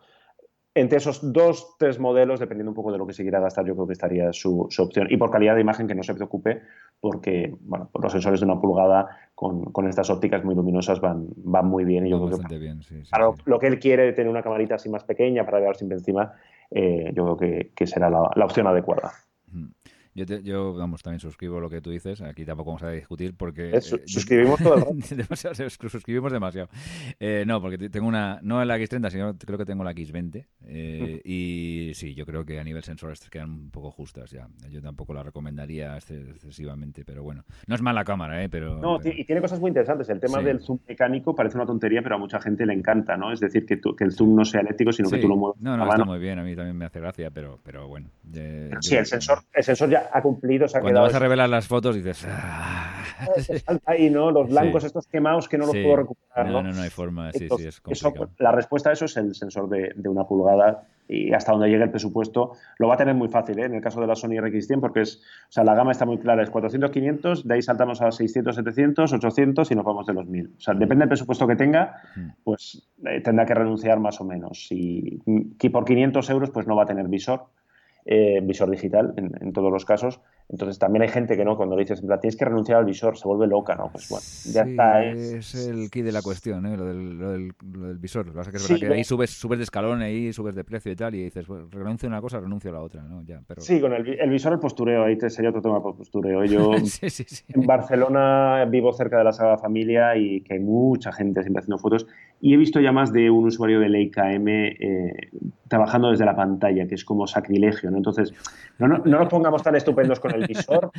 entre esos dos, tres modelos, dependiendo un poco de lo que se quiera gastar, yo creo que estaría su, opción. Y por calidad de imagen, que no se preocupe, porque bueno, los sensores de una pulgada con, estas ópticas muy luminosas van, van muy bien. Y yo creo que bien, sí, Lo, que él quiere, tener una camarita así más pequeña para ver siempre encima, eh, yo creo que, será la, opción adecuada. Yo, yo, vamos, también suscribo lo que tú dices. Aquí tampoco vamos a discutir porque... Eh, suscribimos todo el rato. demasiado, suscribimos demasiado. Eh, no, porque tengo una... No la X30, sino creo que tengo la X20. Eh, y sí, yo creo que a nivel sensor quedan un poco justas ya. Yo tampoco la recomendaría excesivamente, pero bueno. No es mala cámara, ¿eh? Pero, no, y tiene cosas muy interesantes. El tema del zoom mecánico parece una tontería, pero a mucha gente le encanta, ¿no? Es decir, que, que el zoom no sea eléctrico, sino que tú lo mueves. No, no, está muy bien. A mí también me hace gracia, pero, pero bueno. sí, el sensor, el sensor ya ha cumplido. Cuando vas a revelar las fotos dices. Ah". Ahí, ¿no? Los blancos estos quemados que no los puedo recuperar. No, no, no, hay forma. Sí, sí, es complicado. la respuesta a eso es el sensor de, una pulgada y hasta donde llegue el presupuesto lo va a tener muy fácil ¿eh? en el caso de la Sony RX100 porque es, o sea, la gama está muy clara, es 400, 500, de ahí saltamos a 600, 700, 800 y nos vamos de los 1000. O sea, depende del presupuesto que tenga, hmm. pues eh, tendrá que renunciar más o menos. Y, y por 500 euros pues no va a tener visor, eh, visor digital en, todos los casos. Entonces también hay gente que no, cuando le dices, tienes que renunciar al visor, se vuelve loca, ¿no? Pues bueno, ya está. Es... el key de la cuestión, ¿eh? lo, del, visor. Lo que pasa es que, es verdad que ahí subes, subes de escalón, ahí subes de precio y tal, y dices, bueno, renuncio a una cosa, renuncio a la otra, ¿no? Ya, pero... Sí, con el, visor, el postureo, ahí te sería otro tema por postureo. Yo en Barcelona vivo cerca de la Sagrada Familia y que hay mucha gente siempre haciendo fotos y he visto ya más de un usuario de Leica M eh, trabajando desde la pantalla, que es como sacrilegio, ¿no? Entonces, no, no, nos pongamos tan estupendos con el visor,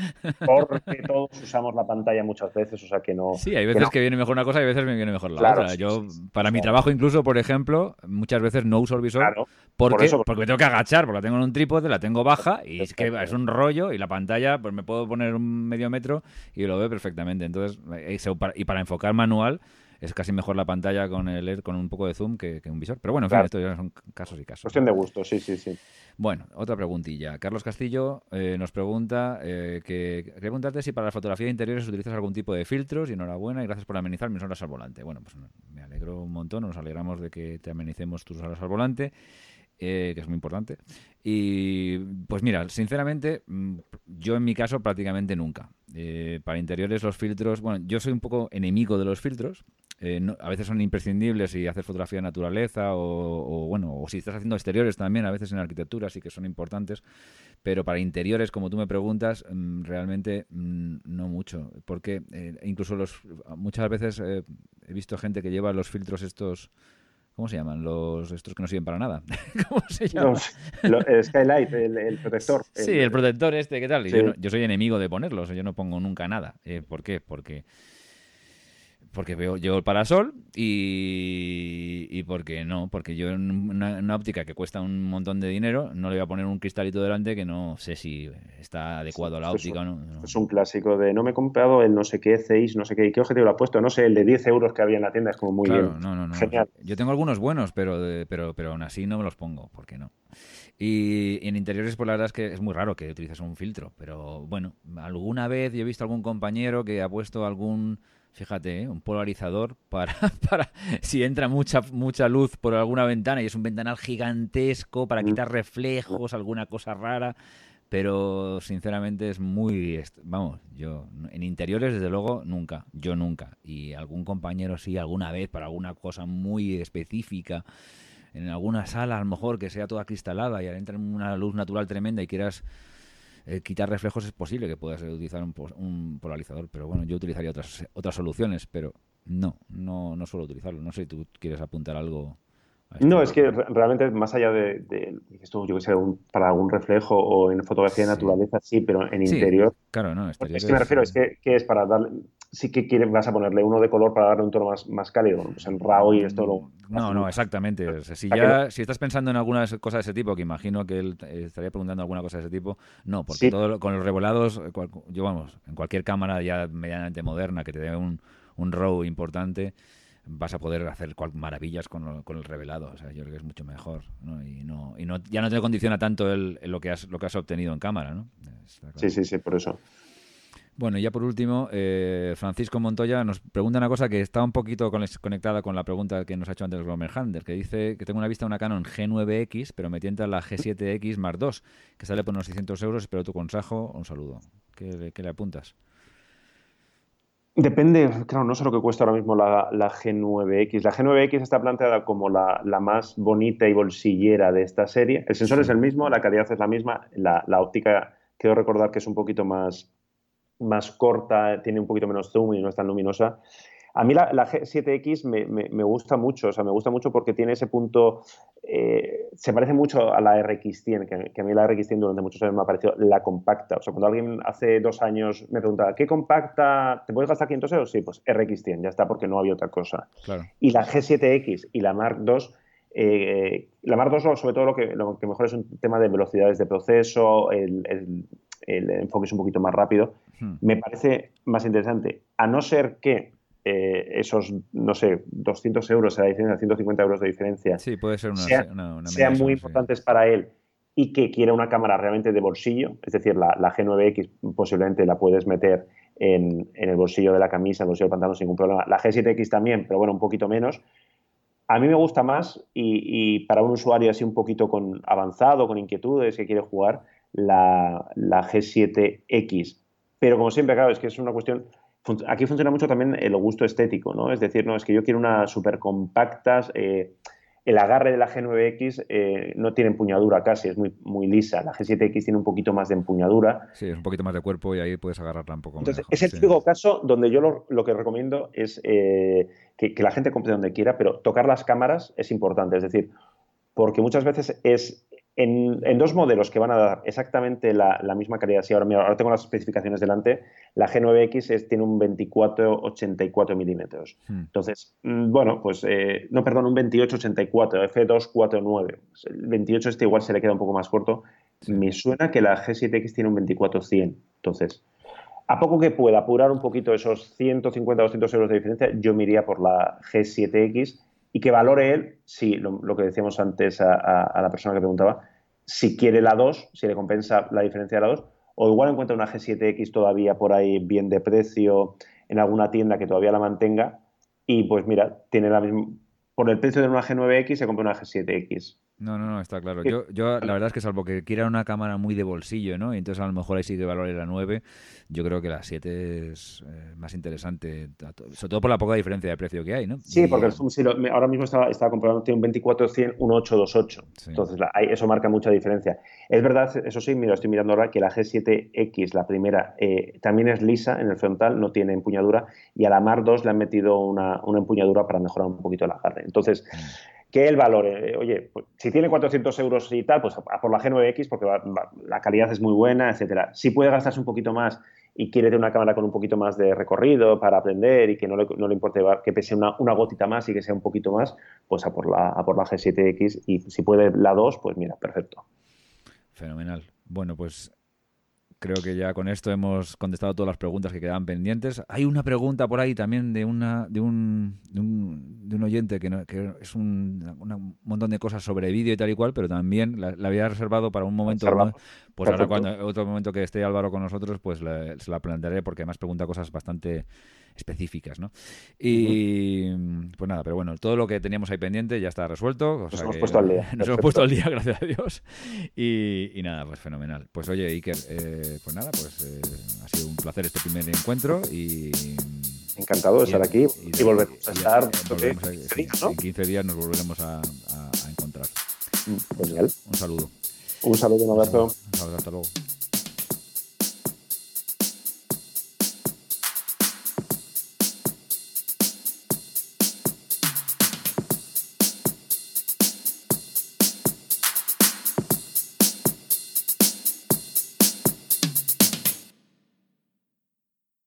porque todos usamos la pantalla muchas veces, o sea que no... Sí, hay veces que, viene mejor una cosa y hay veces me viene mejor la otra. Yo, para mi trabajo incluso, por ejemplo, muchas veces no uso el visor porque, porque me tengo que agachar, porque la tengo en un trípode, la tengo baja y es que es un rollo y la pantalla, pues me puedo poner un medio metro y lo veo perfectamente. Entonces, eh, y para enfocar manual es casi mejor la pantalla con el con un poco de zoom que, un visor. Pero bueno, en fin, esto ya son casos y casos. Cuestión de gusto, sí, sí, sí. Bueno, otra preguntilla. Carlos Castillo eh, nos pregunta eh, que preguntarte si para la fotografía de interiores utilizas algún tipo de filtros y enhorabuena y gracias por amenizar mis horas al volante. Bueno, pues me alegro un montón, nos alegramos de que te amenicemos tus horas al volante. Eh, que es muy importante. Y pues mira, sinceramente, mm, yo en mi caso prácticamente nunca. para interiores los filtros, bueno, yo soy un poco enemigo de los filtros, eh, a veces son imprescindibles si haces fotografía de naturaleza o, bueno, o si estás haciendo exteriores también, a veces en arquitectura sí que son importantes, pero para interiores, como tú me preguntas, mm, realmente mm, no mucho, porque eh, incluso los muchas veces eh, he visto gente que lleva los filtros estos ¿Cómo se llaman? Los estos que no sirven para nada. ¿Cómo se llaman? el skylight, el, protector. Sí, el, protector este, ¿qué tal? Yo, yo, soy enemigo de ponerlos, yo no pongo nunca nada. ¿Por qué? Porque porque veo yo el parasol y, y porque no, porque yo en una, óptica que cuesta un montón de dinero no le voy a poner un cristalito delante que no sé si está adecuado a la óptica o no, Es un clásico de no me he comprado el no sé qué 6, no sé qué, ¿qué objetivo lo ha puesto? No sé, el de 10 euros que había en la tienda es como muy bien. No, no, no. Genial. Yo tengo algunos buenos, pero, pero, pero aún así no me los pongo, ¿por qué no? Y, en interiores, pues la verdad es que es muy raro que utilices un filtro, pero bueno, alguna vez yo he visto algún compañero que ha puesto algún Fíjate, ¿eh? un polarizador para, para si entra mucha, mucha luz por alguna ventana y es un ventanal gigantesco para quitar reflejos, alguna cosa rara. pero sinceramente es muy, vamos, yo en interiores desde luego nunca, yo nunca, y algún compañero sí alguna vez para alguna cosa muy específica, en alguna sala a lo mejor que sea toda cristalada y entra una luz natural tremenda y quieras eh, quitar reflejos es posible que puedas utilizar un, un, polarizador, pero bueno, yo utilizaría otras otras soluciones, pero no, no, no suelo utilizarlo. No sé si tú quieres apuntar algo. No, es que realmente más allá de, esto, yo que sé, para algún reflejo o en fotografía de naturaleza, sí, pero en interior. Claro, no, Es que me refiero, es que, es para darle. Sí que quieres, vas a ponerle uno de color para darle un tono más, más cálido. Pues en RAW y esto lo. No, no, exactamente. si ya, si estás pensando en alguna cosa de ese tipo, que imagino que él estaría preguntando alguna cosa de ese tipo, no, porque todo con los revelados, yo vamos, en cualquier cámara ya medianamente moderna que te dé un, un RAW importante vas a poder hacer maravillas con, con, el revelado. O sea, yo creo que es mucho mejor. ¿no? Y, no, y no, ya no te condiciona tanto el, lo, que has, lo que has obtenido en cámara. ¿no? Sí, sí, sí, por eso. Bueno, y ya por último, eh, Francisco Montoya nos pregunta una cosa que está un poquito conectada con la pregunta que nos ha hecho antes Gromer Hander, que dice que tengo una vista de una Canon G9X, pero me tienta la G7X Mark II, que sale por unos 600 euros. Espero tu consejo. Un saludo. ¿Qué, qué le apuntas? Depende, claro, no sé lo que cuesta ahora mismo la, G9X. La G9X está planteada como la, más bonita y bolsillera de esta serie. El sensor es el mismo, la calidad es la misma, la, óptica, quiero recordar que es un poquito más, más corta, tiene un poquito menos zoom y no es tan luminosa. A mí la, G7X me, gusta mucho, o sea, me gusta mucho porque tiene ese punto, eh, se parece mucho a la RX100, que, a mí la RX100 durante muchos años me ha parecido la compacta. O sea, cuando alguien hace dos años me preguntaba, ¿qué compacta? ¿Te puedes gastar 500 euros? Sí, pues RX100, ya está, porque no había otra cosa. Y la G7X y la Mark II, eh, la Mark II sobre todo lo que, lo que mejor es un tema de velocidades de proceso, el, enfoque es un poquito más rápido, hmm. me parece más interesante. A no ser que eh, esos, no sé, 200 euros de diferencia, 150 euros de diferencia, sí, puede ser sean muy importantes para él y que quiera una cámara realmente de bolsillo, es decir, la, G9X posiblemente la puedes meter en, el bolsillo de la camisa, en el bolsillo del pantalón sin ningún problema. La G7X también, pero bueno, un poquito menos. A mí me gusta más y, para un usuario así un poquito con avanzado, con inquietudes, que quiere jugar, la, la G7X. Pero como siempre, claro, es que es una cuestión aquí funciona mucho también el gusto estético, ¿no? Es decir, no, es que yo quiero unas super compactas. Eh, el agarre de la G9X eh, no tiene empuñadura casi, es muy, muy lisa. La G7X tiene un poquito más de empuñadura. Sí, es un poquito más de cuerpo y ahí puedes agarrarla un poco Entonces, Es el típico caso donde yo lo, que recomiendo es eh, que, que, la gente compre donde quiera, pero tocar las cámaras es importante. Es decir, porque muchas veces es en, dos modelos que van a dar exactamente la, misma calidad, si ahora, ahora tengo las especificaciones delante, la G9X tiene un 24-84 milímetros. Hmm. Entonces, mm, bueno, pues, eh, no, perdón, un 28-84, F249. El 28 este igual se le queda un poco más corto. Me suena que la G7X tiene un 24-100. Entonces, a poco que pueda apurar un poquito esos 150-200 euros de diferencia, yo me iría por la G7X y que valore él, si lo, que decíamos antes a, la persona que preguntaba, si quiere la 2, si le compensa la diferencia de la 2, o igual encuentra una G7X todavía por ahí bien de precio en alguna tienda que todavía la mantenga y pues mira, tiene la misma, por el precio de una G9X se compra una G7X. No, no, no, está claro. Yo, yo la verdad es que salvo que quiera una cámara muy de bolsillo, ¿no? Y entonces a lo mejor ahí sí que valore la 9. Yo creo que la 7 es eh, más interesante, sobre todo por la poca diferencia de precio que hay, ¿no? Sí, porque el zoom, ahora mismo estaba, estaba comprando, tiene un 24-100, un 828. Entonces eso marca mucha diferencia. Es verdad, eso sí, mira, estoy mirando ahora que la G7X, la primera, eh, también es lisa en el frontal, no tiene empuñadura, y a la Mar 2 le han metido una, una empuñadura para mejorar un poquito el agarre. Entonces... Mm que el valore. Oye, pues, si tiene 400 euros y tal, pues a, por la G9X porque la calidad es muy buena, etcétera. Si puede gastarse un poquito más y quiere tener una cámara con un poquito más de recorrido para aprender y que no le, no le importe que pese una, una, gotita más y que sea un poquito más, pues a por la, a por la G7X y si puede la 2, pues mira, perfecto. Fenomenal. Bueno, pues creo que ya con esto hemos contestado todas las preguntas que quedaban pendientes. Hay una pregunta por ahí también de una de un, de un, oyente que, que es un, montón de cosas sobre vídeo y tal y cual, pero también la, había reservado para un momento. Pues ahora cuando otro momento que esté Álvaro con nosotros, pues se la plantearé porque además pregunta cosas bastante específicas, ¿no? Y pues nada, pero bueno, todo lo que teníamos ahí pendiente ya está resuelto. nos hemos puesto al día. Nos hemos puesto al día, gracias a Dios. Y, nada, pues fenomenal. Pues oye, Iker, eh, pues nada, pues eh, ha sido un placer este primer encuentro y... Encantado de estar aquí y, volver a estar. En 15 días nos volveremos a, encontrar. Genial. Un saludo. Un saludo, un abrazo. Un abrazo, hasta luego.